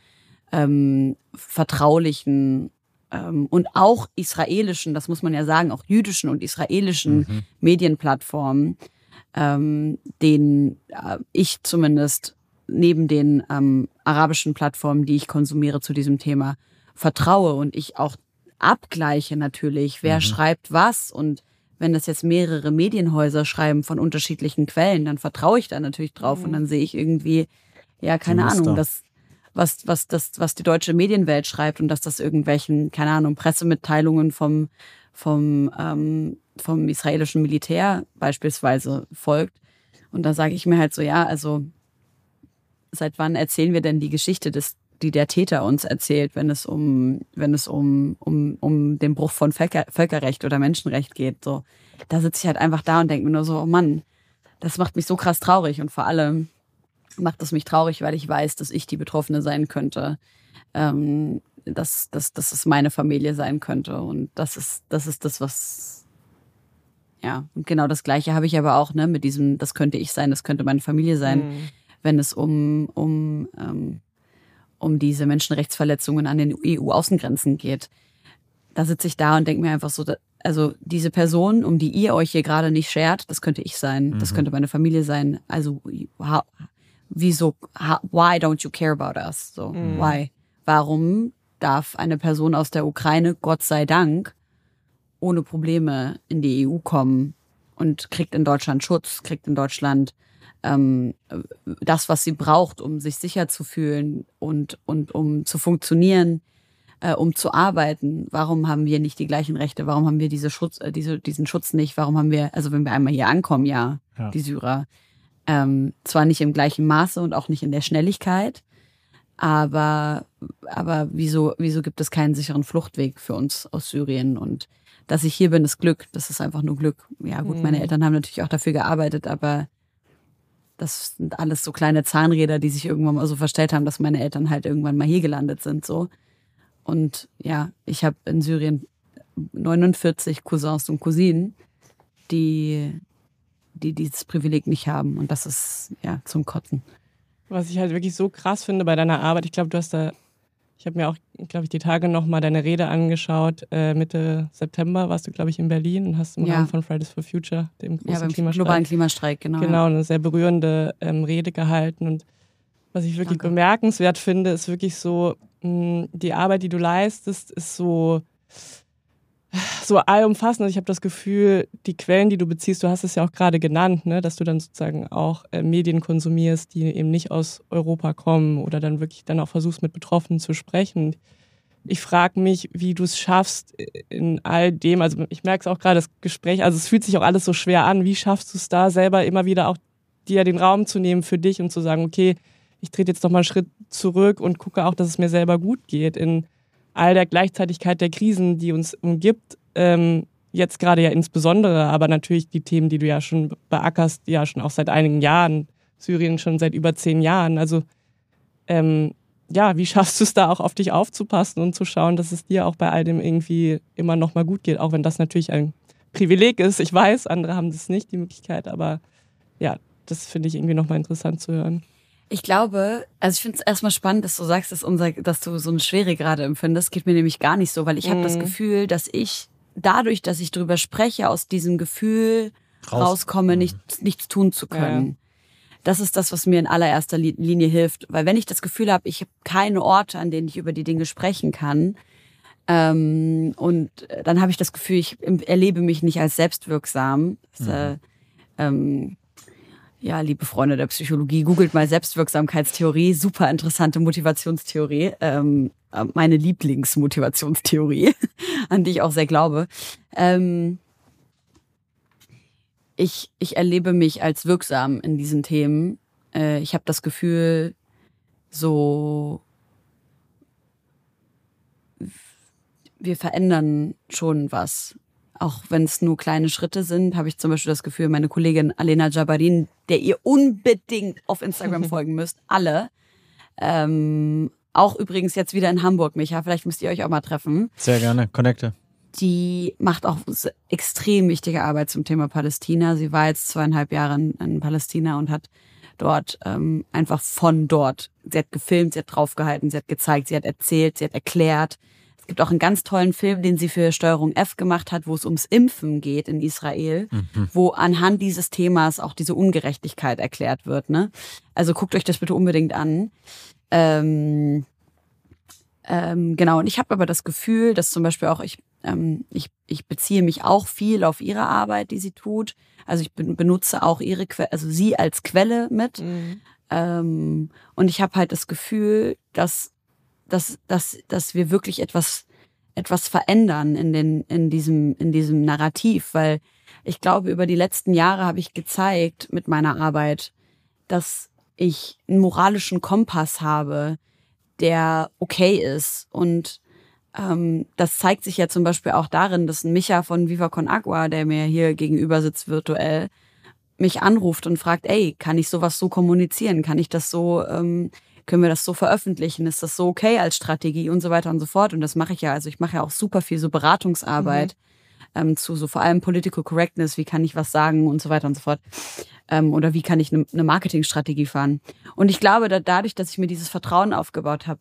ähm, vertraulichen ähm, und auch israelischen, das muss man ja sagen, auch jüdischen und israelischen mhm. Medienplattformen, ähm, denen äh, ich zumindest neben den ähm, arabischen Plattformen, die ich konsumiere zu diesem Thema, vertraue und ich auch abgleiche natürlich, wer mhm. schreibt was und wenn das jetzt mehrere Medienhäuser schreiben von unterschiedlichen Quellen, dann vertraue ich da natürlich drauf mhm. und dann sehe ich irgendwie, ja, keine Ahnung, das was, was, das, was die deutsche Medienwelt schreibt und dass das irgendwelchen, keine Ahnung, Pressemitteilungen vom, vom, ähm, vom israelischen Militär beispielsweise folgt. Und da sage ich mir halt so, ja, also seit wann erzählen wir denn die Geschichte des, die der Täter uns erzählt, wenn es um, wenn es um, um, um den Bruch von Völker, Völkerrecht oder Menschenrecht geht. So, da sitze ich halt einfach da und denke mir nur so, oh Mann, das macht mich so krass traurig und vor allem, macht es mich traurig, weil ich weiß, dass ich die Betroffene sein könnte. Ähm, dass, dass, dass es meine Familie sein könnte. Und das ist, das ist das, was. Ja, und genau das Gleiche habe ich aber auch, ne, mit diesem, das könnte ich sein, das könnte meine Familie sein, mhm. Wenn es um, um, ähm, um diese Menschenrechtsverletzungen an den EU-Außengrenzen geht. Da sitze ich da und denke mir einfach so, also diese Person, um die ihr euch hier gerade nicht schert, das könnte ich sein, das Mhm. könnte meine Familie sein. Also how, wieso, how, why don't you care about us? So, Mhm. why? Warum darf eine Person aus der Ukraine, Gott sei Dank, ohne Probleme in die EU kommen und kriegt in Deutschland Schutz, kriegt in Deutschland ähm, das, was sie braucht, um sich sicher zu fühlen und, und um zu funktionieren, äh, um zu arbeiten. Warum haben wir nicht die gleichen Rechte? Warum haben wir diese Schutz, äh, diese, diesen Schutz nicht? Warum haben wir, also wenn wir einmal hier ankommen, ja, Ja. die Syrer, ähm, zwar nicht im gleichen Maße und auch nicht in der Schnelligkeit, aber, aber wieso, wieso gibt es keinen sicheren Fluchtweg für uns aus Syrien? Und dass ich hier bin, ist Glück. Das ist einfach nur Glück. Ja, gut, meine Mhm. Eltern haben natürlich auch dafür gearbeitet, aber das sind alles so kleine Zahnräder, die sich irgendwann mal so verstellt haben, dass meine Eltern halt irgendwann mal hier gelandet sind, so. Und ja, ich habe in Syrien 49 Cousins und Cousinen, die, die dieses Privileg nicht haben. Und das ist ja zum Kotzen. Was ich halt wirklich so krass finde bei deiner Arbeit, ich glaube, du hast da, ich habe mir auch, glaube ich, die Tage nochmal deine Rede angeschaut. Äh, Mitte September warst du, glaube ich, in Berlin und hast im Ja. Rahmen von Fridays for Future, dem großen Ja, beim Klimastreik, globalen Klimastreik, genau. genau, eine sehr berührende ähm, Rede gehalten. Und was ich wirklich Danke. bemerkenswert finde, ist wirklich so, mh, die Arbeit, die du leistest, ist so, so allumfassend. Also ich habe das Gefühl, die Quellen, die du beziehst, du hast es ja auch gerade genannt, ne, dass du dann sozusagen auch äh, Medien konsumierst, die eben nicht aus Europa kommen oder dann wirklich dann auch versuchst, mit Betroffenen zu sprechen. Ich frage mich, wie du es schaffst in all dem, also ich merke es auch gerade, das Gespräch, also es fühlt sich auch alles so schwer an. Wie schaffst du es da selber immer wieder auch dir den Raum zu nehmen für dich und zu sagen, okay, ich trete jetzt noch mal einen Schritt zurück und gucke auch, dass es mir selber gut geht in all der Gleichzeitigkeit der Krisen, die uns umgibt. Ähm, jetzt gerade ja insbesondere, aber natürlich die Themen, die du ja schon beackerst, ja schon auch seit einigen Jahren, Syrien schon seit über zehn Jahren. Also ähm, ja, wie schaffst du es da auch auf dich aufzupassen und zu schauen, dass es dir auch bei all dem irgendwie immer noch mal gut geht, auch wenn das natürlich ein Privileg ist. Ich weiß, andere haben das nicht, die Möglichkeit, aber ja, das finde ich irgendwie noch mal interessant zu hören. Ich glaube, also ich finde es erstmal spannend, dass du sagst, dass, unser, dass du so eine Schwere gerade empfindest. Geht mir nämlich gar nicht so, weil ich habe das Mhm. Gefühl, dass ich dadurch, dass ich drüber spreche, aus diesem Gefühl Raus. rauskomme, nichts, nichts tun zu können. Das ist das, was mir in allererster Li- Linie hilft. Weil wenn ich das Gefühl habe, ich habe keine Orte, an denen ich über die Dinge sprechen kann, ähm, und dann habe ich das Gefühl, ich erlebe mich nicht als selbstwirksam. Das, äh, ähm, ja, liebe Freunde der Psychologie, googelt mal Selbstwirksamkeitstheorie, super interessante Motivationstheorie, ähm, äh, meine Lieblingsmotivationstheorie, an die ich auch sehr glaube. Ähm, ich, ich erlebe mich als wirksam in diesen Themen. Äh, ich habe das Gefühl, so wir verändern schon was. Auch wenn es nur kleine Schritte sind, habe ich zum Beispiel das Gefühl, meine Kollegin Alena Jabarin, der ihr unbedingt auf Instagram folgen müsst, alle. Ähm, auch übrigens jetzt wieder in Hamburg, Micha, vielleicht müsst ihr euch auch mal treffen. Sehr gerne. Connecte. Die macht auch extrem wichtige Arbeit zum Thema Palästina. Sie war jetzt zweieinhalb Jahre in, in Palästina und hat dort ähm, einfach von dort. Sie hat gefilmt, sie hat draufgehalten, sie hat gezeigt, sie hat erzählt, sie hat erklärt. Es gibt auch einen ganz tollen Film, den sie für Steuerung F gemacht hat, wo es ums Impfen geht in Israel, wo anhand dieses Themas auch diese Ungerechtigkeit erklärt wird. Ne? Also guckt euch das bitte unbedingt an. Ähm, ähm, genau, und ich habe aber das Gefühl, dass zum Beispiel auch ich, ähm, ich, ich beziehe mich auch viel auf ihre Arbeit, die sie tut. Also ich ben- benutze auch ihre Quelle, also sie als Quelle mit. Ähm, und ich habe halt das Gefühl, dass, dass, dass, dass wir wirklich etwas, etwas verändern in, den, in, diesem, in diesem Narrativ, weil ich glaube, über die letzten Jahre habe ich gezeigt mit meiner Arbeit, dass ich einen moralischen Kompass habe, der okay ist. Und ähm, das zeigt sich ja zum Beispiel auch darin, dass ein Micha von Viva Con Agua, der mir hier gegenüber sitzt virtuell, mich anruft und fragt, ey, kann ich sowas so kommunizieren? Kann ich das so, ähm, können wir das so veröffentlichen? Ist das so okay als Strategie und so weiter und so fort? Und das mache ich ja. Also ich mache ja auch super viel so Beratungsarbeit ähm, zu so vor allem Political Correctness, wie kann ich was sagen und so weiter und so fort. Ähm, oder wie kann ich eine ne Marketingstrategie fahren? Und ich glaube, da, dadurch, dass ich mir dieses Vertrauen aufgebaut habe,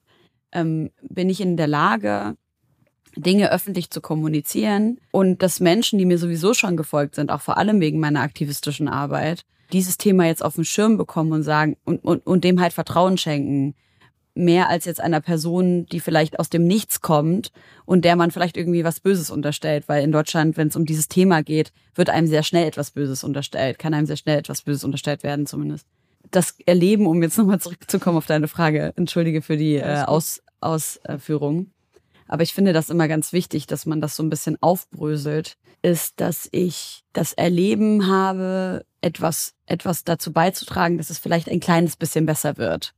ähm, bin ich in der Lage, Dinge öffentlich zu kommunizieren und dass Menschen, die mir sowieso schon gefolgt sind, auch vor allem wegen meiner aktivistischen Arbeit, dieses Thema jetzt auf den Schirm bekommen und sagen und, und, und dem halt Vertrauen schenken. Mehr als jetzt einer Person, die vielleicht aus dem Nichts kommt und der man vielleicht irgendwie was Böses unterstellt, weil in Deutschland, wenn es um dieses Thema geht, wird einem sehr schnell etwas Böses unterstellt, kann einem sehr schnell etwas Böses unterstellt werden zumindest. Das Erleben, um jetzt nochmal zurückzukommen auf deine Frage, entschuldige für die äh, Aus, Ausführung. Aber ich finde das immer ganz wichtig, dass man das so ein bisschen aufbröselt, ist, dass ich das Erleben habe, etwas, etwas dazu beizutragen, dass es vielleicht ein kleines bisschen besser wird.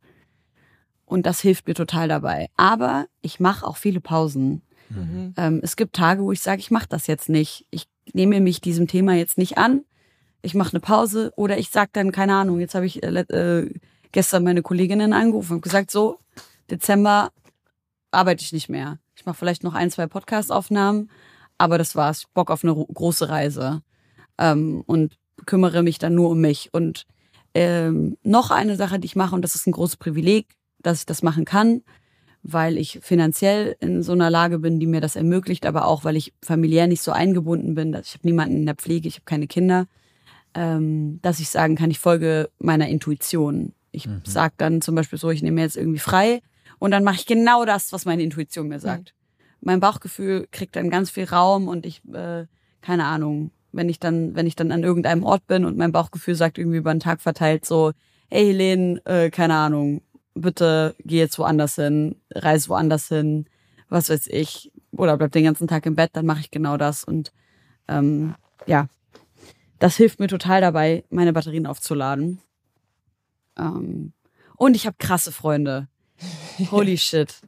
Und das hilft mir total dabei. Aber ich mache auch viele Pausen. Mhm. Ähm, es gibt Tage, wo ich sage, ich mache das jetzt nicht. Ich nehme mich diesem Thema jetzt nicht an. Ich mache eine Pause oder ich sage dann, keine Ahnung, jetzt habe ich äh, äh, gestern meine Kolleginnen angerufen und gesagt, so, Dezember arbeite ich nicht mehr. Ich mache vielleicht noch ein, zwei Podcast-Aufnahmen, aber das war's. Ich Bock auf eine große Reise. Ähm, und kümmere mich dann nur um mich. Und ähm, noch eine Sache, die ich mache, und das ist ein großes Privileg, dass ich das machen kann, weil ich finanziell in so einer Lage bin, die mir das ermöglicht, aber auch, weil ich familiär nicht so eingebunden bin. Ich habe niemanden in der Pflege, ich habe keine Kinder, ähm, dass ich sagen kann, ich folge meiner Intuition. Ich mhm. sage dann zum Beispiel so, ich nehme mir jetzt irgendwie frei und dann mache ich genau das, was meine Intuition mir sagt. Mhm. Mein Bauchgefühl kriegt dann ganz viel Raum und ich, äh, keine Ahnung, wenn ich dann, wenn ich dann an irgendeinem Ort bin und mein Bauchgefühl sagt irgendwie über den Tag verteilt so, hey Helene, äh, keine Ahnung, bitte geh jetzt woanders hin, reise woanders hin, was weiß ich, oder bleib den ganzen Tag im Bett, dann mache ich genau das. Und ähm, ja, das hilft mir total dabei, meine Batterien aufzuladen. Ähm, und ich habe krasse Freunde. Holy shit.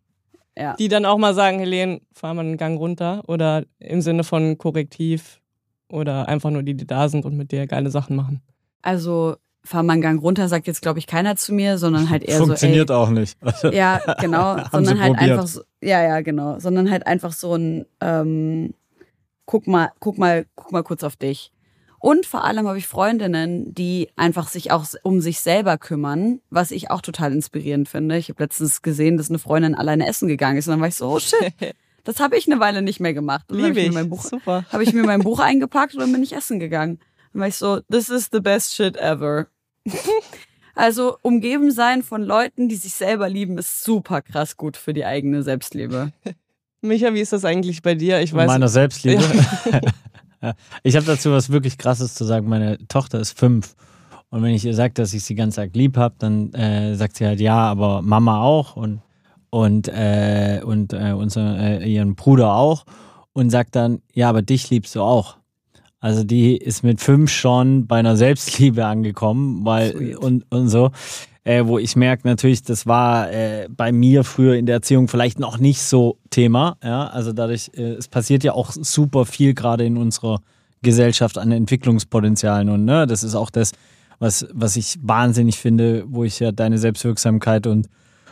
Ja. Die dann auch mal sagen, Helene, fahr mal einen Gang runter oder im Sinne von Korrektiv oder einfach nur die, die da sind und mit dir geile Sachen machen. Also fahr mal einen Gang runter, sagt jetzt, glaube ich, keiner zu mir, sondern halt eher Funktioniert so. Funktioniert auch nicht. ja, genau. sondern halt probiert. einfach so, ja, ja, genau. Sondern halt einfach so ein, ähm, guck mal, guck mal, guck mal kurz auf dich. Und vor allem habe ich Freundinnen, die einfach sich auch um sich selber kümmern, was ich auch total inspirierend finde. Ich habe letztens gesehen, dass eine Freundin alleine essen gegangen ist und dann war ich so, oh shit, das habe ich eine Weile nicht mehr gemacht. Dann habe ich, mir mein Buch, Super. Hab ich mir mein Buch eingepackt und dann bin ich essen gegangen. Dann war ich so, this is the best shit ever. Also umgeben sein von Leuten, die sich selber lieben, ist super krass gut für die eigene Selbstliebe. Micha, wie ist das eigentlich bei dir? Ich weiß. Meiner Selbstliebe. Ich habe dazu was wirklich Krasses zu sagen. Meine Tochter ist fünf. Und wenn ich ihr sage, dass ich sie ganz arg lieb habe, dann äh, sagt sie halt ja, aber Mama auch und, und, äh, und äh, unser, äh, ihren Bruder auch. Und sagt dann, ja, aber dich liebst du auch. Also die ist mit fünf schon bei einer Selbstliebe angekommen, weil und, und so. Äh, wo ich merke natürlich, das war äh, bei mir früher in der Erziehung vielleicht noch nicht so Thema. Ja? Also dadurch, äh, es passiert ja auch super viel gerade in unserer Gesellschaft an Entwicklungspotenzialen und ne, das ist auch das, was, was ich wahnsinnig finde, wo ich ja deine Selbstwirksamkeit und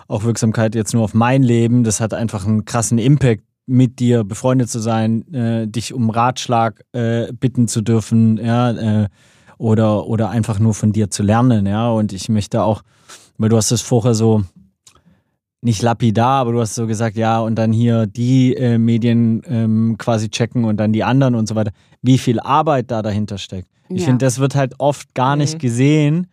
auch Wirksamkeit jetzt nur auf mein Leben, das hat einfach einen krassen Impact mit dir befreundet zu sein, äh, dich um Ratschlag äh, bitten zu dürfen, ja, äh, oder, oder einfach nur von dir zu lernen, ja. Und ich möchte auch, weil du hast es vorher so nicht lapidar, aber du hast so gesagt, ja, und dann hier die äh, Medien ähm, quasi checken und dann die anderen und so weiter, wie viel Arbeit da dahinter steckt. Ich ja. finde, das wird halt oft gar nicht mhm. gesehen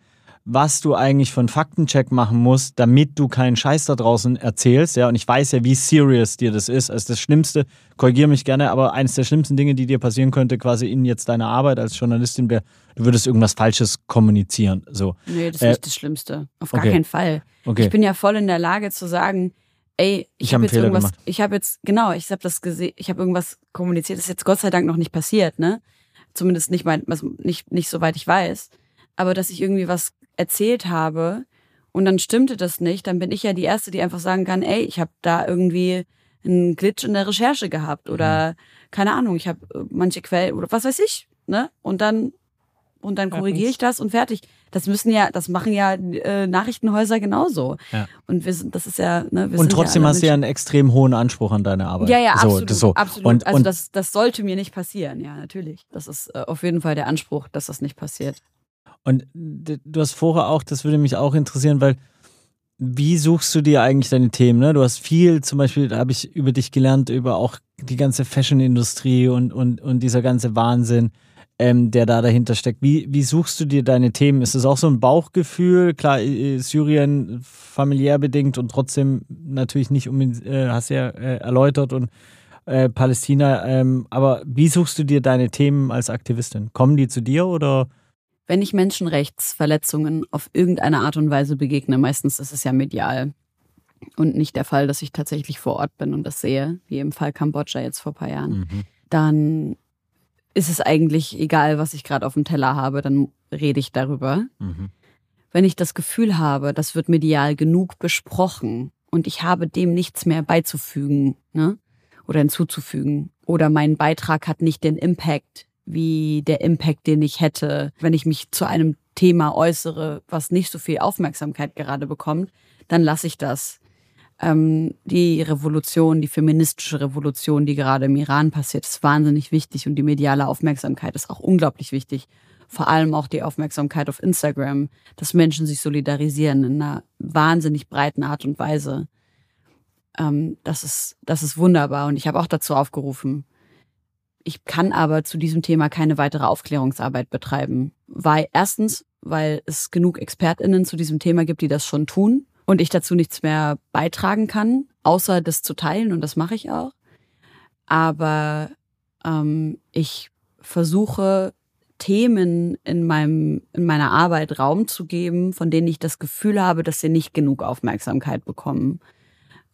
was du eigentlich von Faktencheck machen musst, damit du keinen Scheiß da draußen erzählst. Ja, und ich weiß ja, wie serious dir das ist. Also das Schlimmste, korrigiere mich gerne, aber eines der schlimmsten Dinge, die dir passieren könnte, quasi in jetzt deiner Arbeit als Journalistin, wäre, du würdest irgendwas Falsches kommunizieren. So. Nee, das ist äh, nicht das Schlimmste. Auf gar okay. keinen Fall. Okay. Ich bin ja voll in der Lage zu sagen, ey, ich, ich habe hab jetzt irgendwas, gemacht. ich habe jetzt, genau, ich habe das gesehen, ich habe irgendwas kommuniziert, das ist jetzt Gott sei Dank noch nicht passiert, ne? Zumindest nicht, mein, nicht, nicht soweit ich weiß. Aber dass ich irgendwie was erzählt habe und dann stimmte das nicht, dann bin ich ja die Erste, die einfach sagen kann, ey, ich habe da irgendwie einen Glitch in der Recherche gehabt oder mhm. keine Ahnung, ich habe äh, manche Quellen oder was weiß ich, ne? Und dann und dann korrigiere ich das und fertig. Das müssen ja, das machen ja äh, Nachrichtenhäuser genauso. Ja. Und wir sind, das ist ja, ne, wir Und trotzdem ja hast du ja einen extrem hohen Anspruch an deine Arbeit. Ja, ja, so, absolut. Das so. absolut. Und, also und das, das sollte mir nicht passieren, ja, natürlich. Das ist äh, auf jeden Fall der Anspruch, dass das nicht passiert. Und du hast vorher auch, das würde mich auch interessieren, weil wie suchst du dir eigentlich deine Themen? Ne? Du hast viel, zum Beispiel, da habe ich über dich gelernt, über auch die ganze Fashion-Industrie und, und, und dieser ganze Wahnsinn, ähm, der da dahinter steckt. Wie, wie suchst du dir deine Themen? Ist es auch so ein Bauchgefühl? Klar, Syrien familiär bedingt und trotzdem natürlich nicht unbedingt, äh, hast ja äh, erläutert und äh, Palästina. Ähm, aber wie suchst du dir deine Themen als Aktivistin? Kommen die zu dir oder? Wenn ich Menschenrechtsverletzungen auf irgendeine Art und Weise begegne, meistens ist es ja medial und nicht der Fall, dass ich tatsächlich vor Ort bin und das sehe, wie im Fall Kambodscha jetzt vor ein paar Jahren, mhm. dann ist es eigentlich egal, was ich gerade auf dem Teller habe, dann rede ich darüber. Mhm. Wenn ich das Gefühl habe, das wird medial genug besprochen und ich habe dem nichts mehr beizufügen ne? oder hinzuzufügen oder mein Beitrag hat nicht den Impact, wie der Impact, den ich hätte, wenn ich mich zu einem Thema äußere, was nicht so viel Aufmerksamkeit gerade bekommt, dann lasse ich das. Ähm, die Revolution, die feministische Revolution, die gerade im Iran passiert, ist wahnsinnig wichtig und die mediale Aufmerksamkeit ist auch unglaublich wichtig. Vor allem auch die Aufmerksamkeit auf Instagram, dass Menschen sich solidarisieren in einer wahnsinnig breiten Art und Weise. Ähm, das ist, das ist wunderbar und ich habe auch dazu aufgerufen, ich kann aber zu diesem Thema keine weitere Aufklärungsarbeit betreiben. Weil erstens, weil es genug ExpertInnen zu diesem Thema gibt, die das schon tun und ich dazu nichts mehr beitragen kann, außer das zu teilen und das mache ich auch. Aber ähm, ich versuche Themen in meinem in meiner Arbeit Raum zu geben, von denen ich das Gefühl habe, dass sie nicht genug Aufmerksamkeit bekommen.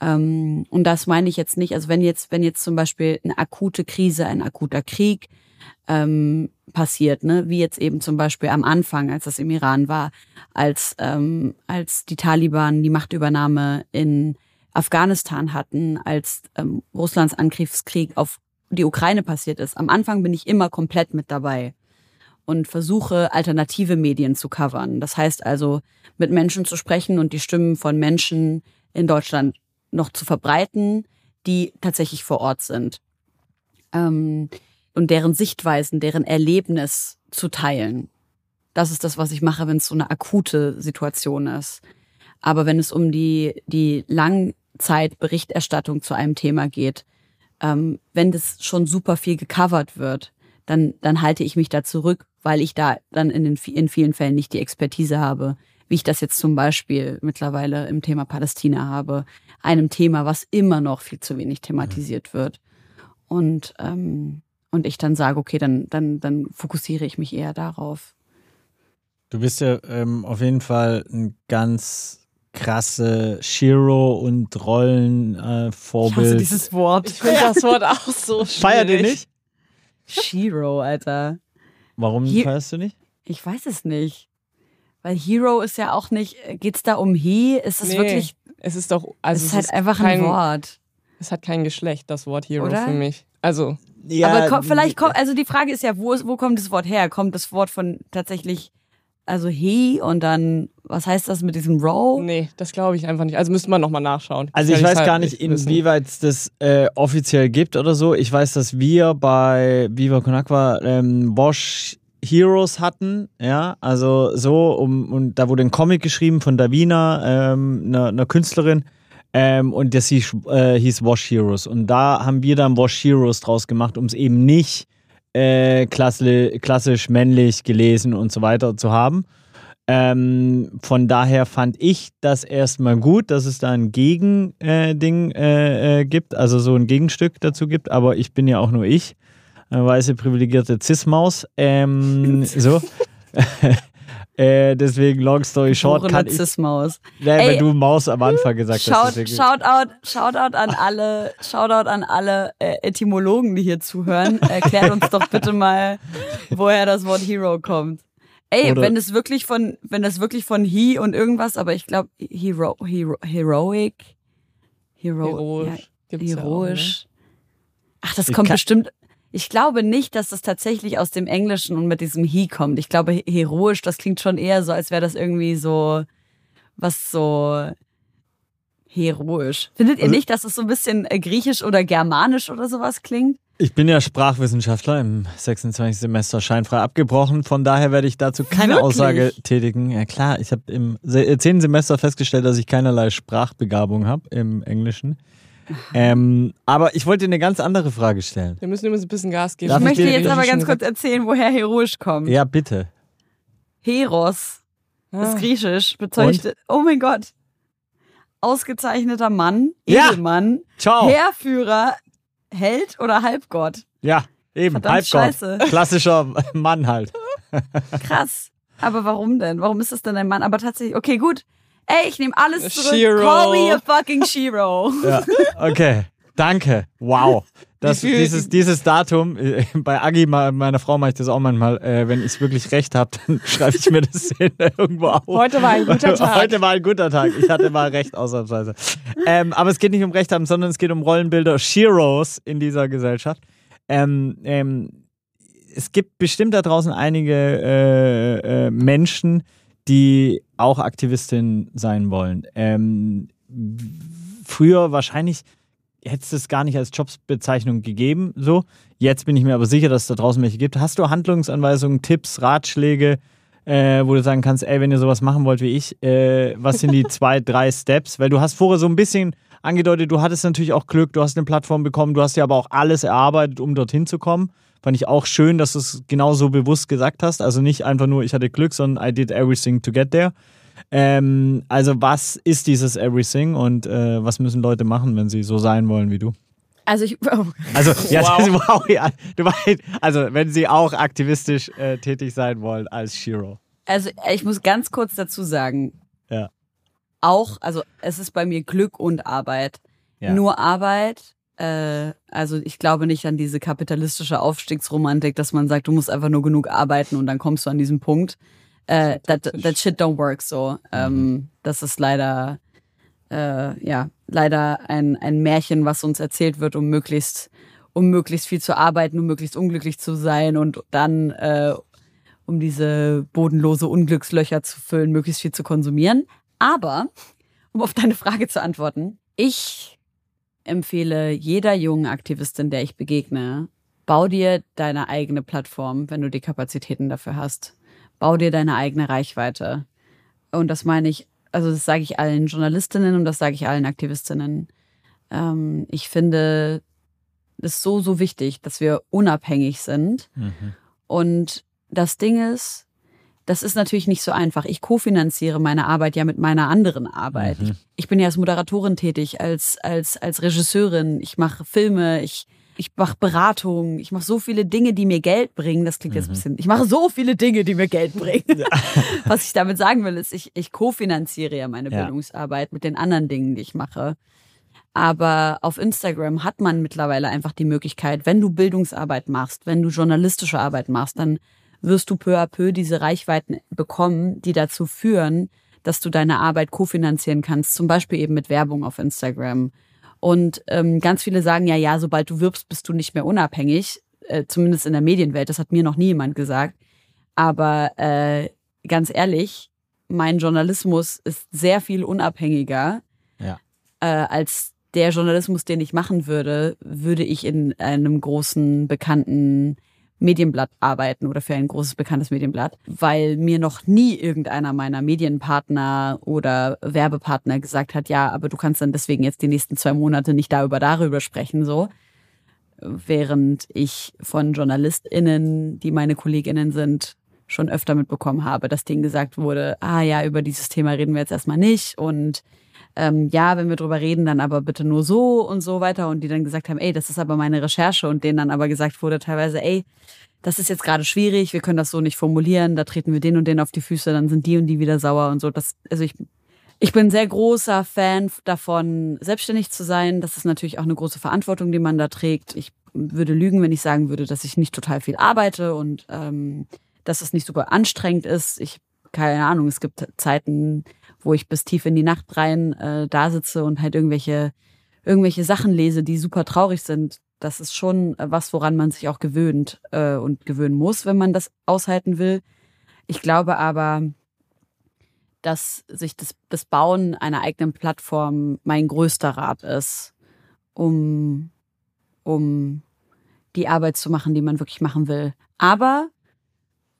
Ähm, und das meine ich jetzt nicht, also wenn jetzt, wenn jetzt zum Beispiel eine akute Krise, ein akuter Krieg ähm, passiert, ne, wie jetzt eben zum Beispiel am Anfang, als das im Iran war, als, ähm, als die Taliban die Machtübernahme in Afghanistan hatten, als ähm, Russlands Angriffskrieg auf die Ukraine passiert ist. Am Anfang bin ich immer komplett mit dabei und versuche alternative Medien zu covern. Das heißt also, mit Menschen zu sprechen und die Stimmen von Menschen in Deutschland noch zu verbreiten, die tatsächlich vor Ort sind. Ähm, und deren Sichtweisen, deren Erlebnis zu teilen. Das ist das, was ich mache, wenn es so eine akute Situation ist. Aber wenn es um die, die Langzeitberichterstattung zu einem Thema geht, ähm, wenn das schon super viel gecovert wird, dann, dann halte ich mich da zurück, weil ich da dann in, den, in vielen Fällen nicht die Expertise habe, wie ich das jetzt zum Beispiel mittlerweile im Thema Palästina habe, einem Thema, was immer noch viel zu wenig thematisiert wird. Und, ähm, und ich dann sage, okay, dann, dann, dann fokussiere ich mich eher darauf. Du bist ja ähm, auf jeden Fall ein ganz krasse Shiro und Rollenvorbild. Äh, ich dieses Wort. Ich finde das Wort auch so schwierig. Feiert ihr nicht? Shiro, Alter. Warum He feierst du nicht? Ich weiß es nicht. Weil Hero ist ja auch nicht, geht's da um He? Ist es nee, wirklich. Es ist doch, also. Es ist halt einfach kein, ein Wort. Es hat kein Geschlecht, das Wort Hero Oder? für mich. Also. Ja, aber komm, vielleicht kommt, also die Frage ist ja, wo, wo kommt das Wort her? Kommt das Wort von tatsächlich, also he und dann, was heißt das mit diesem Row? Nee, das glaube ich einfach nicht. Also müsste man nochmal nachschauen. Also ich weiß halt gar nicht, inwieweit es das äh, offiziell gibt oder so. Ich weiß, dass wir bei Viva Con Aqua ähm, Bosch Heroes hatten, ja, also so, um, und da wurde ein Comic geschrieben von Davina, ähm, einer, Künstlerin, ähm, und das hieß, äh, hieß Wash Heroes. Und da haben wir dann Wash Heroes draus gemacht, um es eben nicht äh, klassisch, klassisch männlich gelesen und so weiter zu haben. Ähm, von daher fand ich das erstmal gut, dass es da ein Gegending äh, äh, gibt, also so ein Gegenstück dazu gibt, aber ich bin ja auch nur ich weiße privilegierte Cis-Maus. Ähm, so. äh, deswegen, long story short, kann ich... Cis-Maus. Ja, wenn du Maus am Anfang gesagt shout, hast. Shoutout, Shoutout an alle, Shoutout an alle äh, Etymologen, die hier zuhören. Erklärt uns doch bitte mal, woher das Wort Hero kommt. Ey, Oder wenn es wirklich von, wenn das wirklich von he und irgendwas, aber ich glaube, hero, hero, heroic, hero, heroisch, ja, heroisch. Auch, ne? Ach, das kommt bestimmt, ich glaube nicht, dass das tatsächlich aus dem Englischen und mit diesem he kommt. Ich glaube, heroisch, das klingt schon eher so, als wäre das irgendwie so was so heroisch. Findet ihr also, nicht, dass es so ein bisschen äh, griechisch oder germanisch oder sowas klingt? Ich bin ja Sprachwissenschaftler im 26. Semester scheinfrei abgebrochen. Von daher werde ich dazu keine Wirklich? Aussage tätigen. Ja klar, ich habe im se- äh, 10. Semester festgestellt, dass ich keinerlei Sprachbegabung habe im Englischen. Ähm, aber ich wollte dir eine ganz andere Frage stellen. Wir müssen übrigens ein bisschen Gas geben. Darf Ich möchte dir jetzt aber ganz kurz erzählen, woher heroisch kommt. Ja, bitte. Heros Ah. ist griechisch, bezeichnet, oh mein Gott, ausgezeichneter Mann, Ja. Edelmann, Ciao. Heerführer, Held oder Halbgott. Ja, eben. Verdammt Halbgott. scheiße. Klassischer Mann halt. Krass. Aber warum denn? Warum ist das denn ein Mann? Aber tatsächlich, okay, gut. Ey, ich nehme alles zurück. Shiro. Call me a fucking Shiro. Ja, okay. Danke. Wow. Das, dieses, dieses Datum, äh, bei Agi, me- meiner Frau, mache ich das auch manchmal. Äh, wenn ich wirklich recht habe, dann schreibe ich mir das hin, irgendwo auf. Heute war ein guter Tag. Heute war ein guter Tag. Ich hatte mal recht, ausnahmsweise. Ähm, aber es geht nicht um Recht haben, sondern es geht um Rollenbilder, Sheroes in dieser Gesellschaft. Ähm, ähm, es gibt bestimmt da draußen einige äh, äh, Menschen, die auch Aktivistin sein wollen. Ähm, früher wahrscheinlich hätte es das gar nicht als Jobsbezeichnung gegeben. So. Jetzt bin ich mir aber sicher, dass es da draußen welche gibt. Hast du Handlungsanweisungen, Tipps, Ratschläge, äh, wo du sagen kannst, ey, wenn ihr sowas machen wollt wie ich, äh, was sind die zwei, drei Steps? Weil du hast vorher so ein bisschen angedeutet, du hattest natürlich auch Glück, du hast eine Plattform bekommen, du hast dir aber auch alles erarbeitet, um dorthin zu kommen. Fand ich auch schön, dass du es genauso bewusst gesagt hast. Also nicht einfach nur, ich hatte Glück, sondern I did everything to get there. Ähm, also was ist dieses Everything und äh, was müssen Leute machen, wenn sie so sein wollen wie du? Also ich, oh, Also, ja, Wow. das wow, ja, du weißt, also wenn sie auch aktivistisch äh, tätig sein wollen als Shiro. also ich muss ganz kurz dazu sagen, Ja. Auch, also es ist bei mir Glück und Arbeit. Ja. Nur Arbeit. Äh, also ich glaube nicht an diese kapitalistische Aufstiegsromantik, dass man sagt, du musst einfach nur genug arbeiten und dann kommst du an diesen Punkt. Äh, that, that shit don't work so. Ähm, das ist leider, äh, ja, leider ein, ein Märchen, was uns erzählt wird, um möglichst, um möglichst viel zu arbeiten, um möglichst unglücklich zu sein und dann, äh, um diese bodenlose Unglückslöcher zu füllen, möglichst viel zu konsumieren. Aber, um auf deine Frage zu antworten, ich empfehle jeder jungen Aktivistin, der ich begegne, bau dir deine eigene Plattform, wenn du die Kapazitäten dafür hast. Bau dir deine eigene Reichweite. Und das meine ich, also das sage ich allen Journalistinnen und das sage ich allen Aktivistinnen. Ähm, ich finde es so, so wichtig, dass wir unabhängig sind. Und das Ding ist, das ist natürlich nicht so einfach. Ich kofinanziere meine Arbeit ja mit meiner anderen Arbeit. Mhm. Ich, bin ja als Moderatorin tätig, als, als, als Regisseurin. Ich mache Filme, ich, ich mache Beratung, ich mache so viele Dinge, die mir Geld bringen. Das klingt jetzt ein bisschen. Ich mache so viele Dinge, die mir Geld bringen. Was ich damit sagen will, ist, ich, ich kofinanziere ja meine Ja. Bildungsarbeit mit den anderen Dingen, die ich mache. Aber auf Instagram hat man mittlerweile einfach die Möglichkeit, wenn du Bildungsarbeit machst, wenn du journalistische Arbeit machst, dann wirst du peu à peu diese Reichweiten bekommen, die dazu führen, dass du deine Arbeit kofinanzieren kannst, zum Beispiel eben mit Werbung auf Instagram. Und ähm, ganz viele sagen ja, ja, sobald du wirbst, bist du nicht mehr unabhängig, äh, zumindest in der Medienwelt. Das hat mir noch nie jemand gesagt. Aber äh, ganz ehrlich, mein Journalismus ist sehr viel unabhängiger Ja. äh, als der Journalismus, den ich machen würde, würde ich in einem großen, bekannten Medienblatt arbeiten oder für ein großes, bekanntes Medienblatt, weil mir noch nie irgendeiner meiner Medienpartner oder Werbepartner gesagt hat, ja, aber du kannst dann deswegen jetzt die nächsten zwei Monate nicht darüber, darüber sprechen, so. Während ich von JournalistInnen, die meine KollegInnen sind, schon öfter mitbekommen habe, dass denen gesagt wurde, ah ja, über dieses Thema reden wir jetzt erstmal nicht und ähm, ja, wenn wir drüber reden, dann aber bitte nur so und so weiter. Und die dann gesagt haben, ey, das ist aber meine Recherche und denen dann aber gesagt wurde teilweise, ey, das ist jetzt gerade schwierig, wir können das so nicht formulieren, da treten wir den und den auf die Füße, dann sind die und die wieder sauer und so. Das, also ich, ich bin sehr großer Fan davon, selbstständig zu sein. Das ist natürlich auch eine große Verantwortung, die man da trägt. Ich würde lügen, wenn ich sagen würde, dass ich nicht total viel arbeite und ähm, dass es nicht super anstrengend ist. Ich, keine Ahnung, es gibt Zeiten, wo ich bis tief in die Nacht rein äh, da sitze und halt irgendwelche, irgendwelche Sachen lese, die super traurig sind. Das ist schon was, woran man sich auch gewöhnt äh, und gewöhnen muss, wenn man das aushalten will. Ich glaube aber, dass sich das, das Bauen einer eigenen Plattform mein größter Rat ist, um, um die Arbeit zu machen, die man wirklich machen will. Aber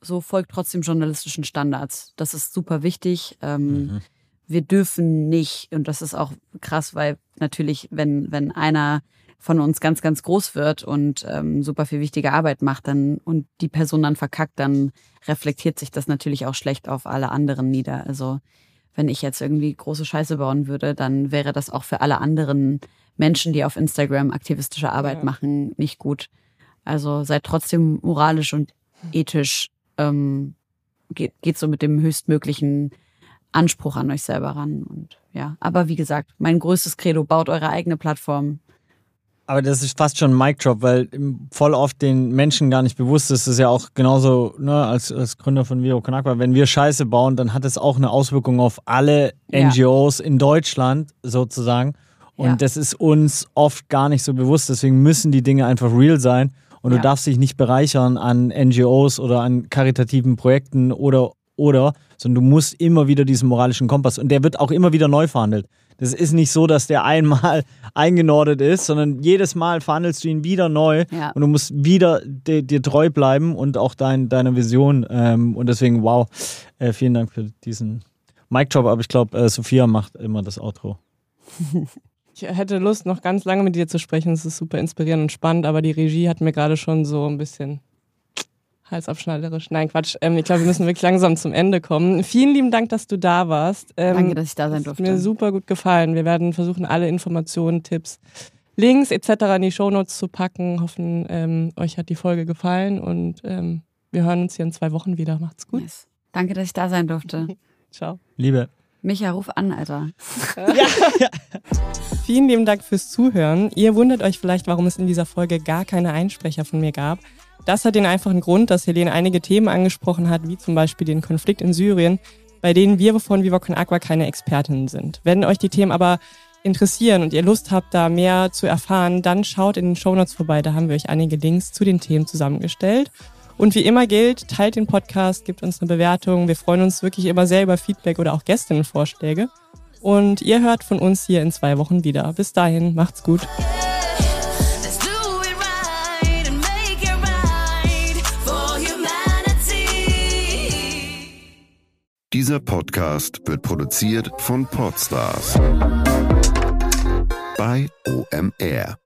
so folgt trotzdem journalistischen Standards. Das ist super wichtig. Ähm, mhm. Wir dürfen nicht, und das ist auch krass, weil natürlich, wenn, wenn einer von uns ganz, ganz groß wird und ähm, super viel wichtige Arbeit macht, dann und die Person dann verkackt, dann reflektiert sich das natürlich auch schlecht auf alle anderen nieder. Also wenn ich jetzt irgendwie große Scheiße bauen würde, dann wäre das auch für alle anderen Menschen, die auf Instagram aktivistische Arbeit ja. machen, nicht gut. Also seid trotzdem moralisch und ethisch, ähm, geht, geht so mit dem höchstmöglichen Anspruch an euch selber ran. Und ja, aber wie gesagt, mein größtes Credo, baut eure eigene Plattform, aber das ist fast schon ein Mic-Drop, weil voll oft den Menschen gar nicht bewusst ist. Das ist ja auch genauso, ne, als, als Gründer von Viro Konakwa, wenn wir Scheiße bauen, dann hat es auch eine Auswirkung auf alle NGOs ja. in Deutschland sozusagen. Und ja. das ist uns oft gar nicht so bewusst. Deswegen müssen die Dinge einfach real sein. Und ja. du darfst dich nicht bereichern an NGOs oder an karitativen Projekten oder, oder, sondern du musst immer wieder diesen moralischen Kompass. Und der wird auch immer wieder neu verhandelt. Das ist nicht so, dass der einmal eingenordet ist, sondern jedes Mal verhandelst du ihn wieder neu ja. und du musst wieder dir, dir treu bleiben und auch dein, deiner Vision. Ähm, und deswegen, wow, äh, vielen Dank für diesen Mic-Job. Aber ich glaube, äh, Sophia macht immer das Outro. Ich hätte Lust, noch ganz lange mit dir zu sprechen. Es ist super inspirierend und spannend, aber die Regie hat mir gerade schon so ein bisschen halsabschneiderisch. Nein, Quatsch. Ähm, ich glaube, wir müssen wirklich langsam zum Ende kommen. Vielen lieben Dank, dass du da warst. Ähm, Danke, dass ich da sein durfte. Hat mir super gut gefallen. Wir werden versuchen, alle Informationen, Tipps, Links etc. in die Shownotes zu packen. Hoffen, ähm, euch hat die Folge gefallen und ähm, wir hören uns hier in zwei Wochen wieder. Macht's gut. Yes. Danke, dass ich da sein durfte. Ciao. Liebe. Micha, ruf an, Alter. ja. Vielen lieben Dank fürs Zuhören. Ihr wundert euch vielleicht, warum es in dieser Folge gar keine Einsprecher von mir gab. Das hat den einfachen Grund, dass Helene einige Themen angesprochen hat, wie zum Beispiel den Konflikt in Syrien, bei denen wir von Viva Con Aqua keine Expertinnen sind. Wenn euch die Themen aber interessieren und ihr Lust habt, da mehr zu erfahren, dann schaut in den Shownotes vorbei. Da haben wir euch einige Links zu den Themen zusammengestellt. Und wie immer gilt, teilt den Podcast, gebt uns eine Bewertung. Wir freuen uns wirklich immer sehr über Feedback oder auch Gästinnenvorschläge. Und ihr hört von uns hier in zwei Wochen wieder. Bis dahin, macht's gut. Dieser Podcast wird produziert von Podstars bei OMR.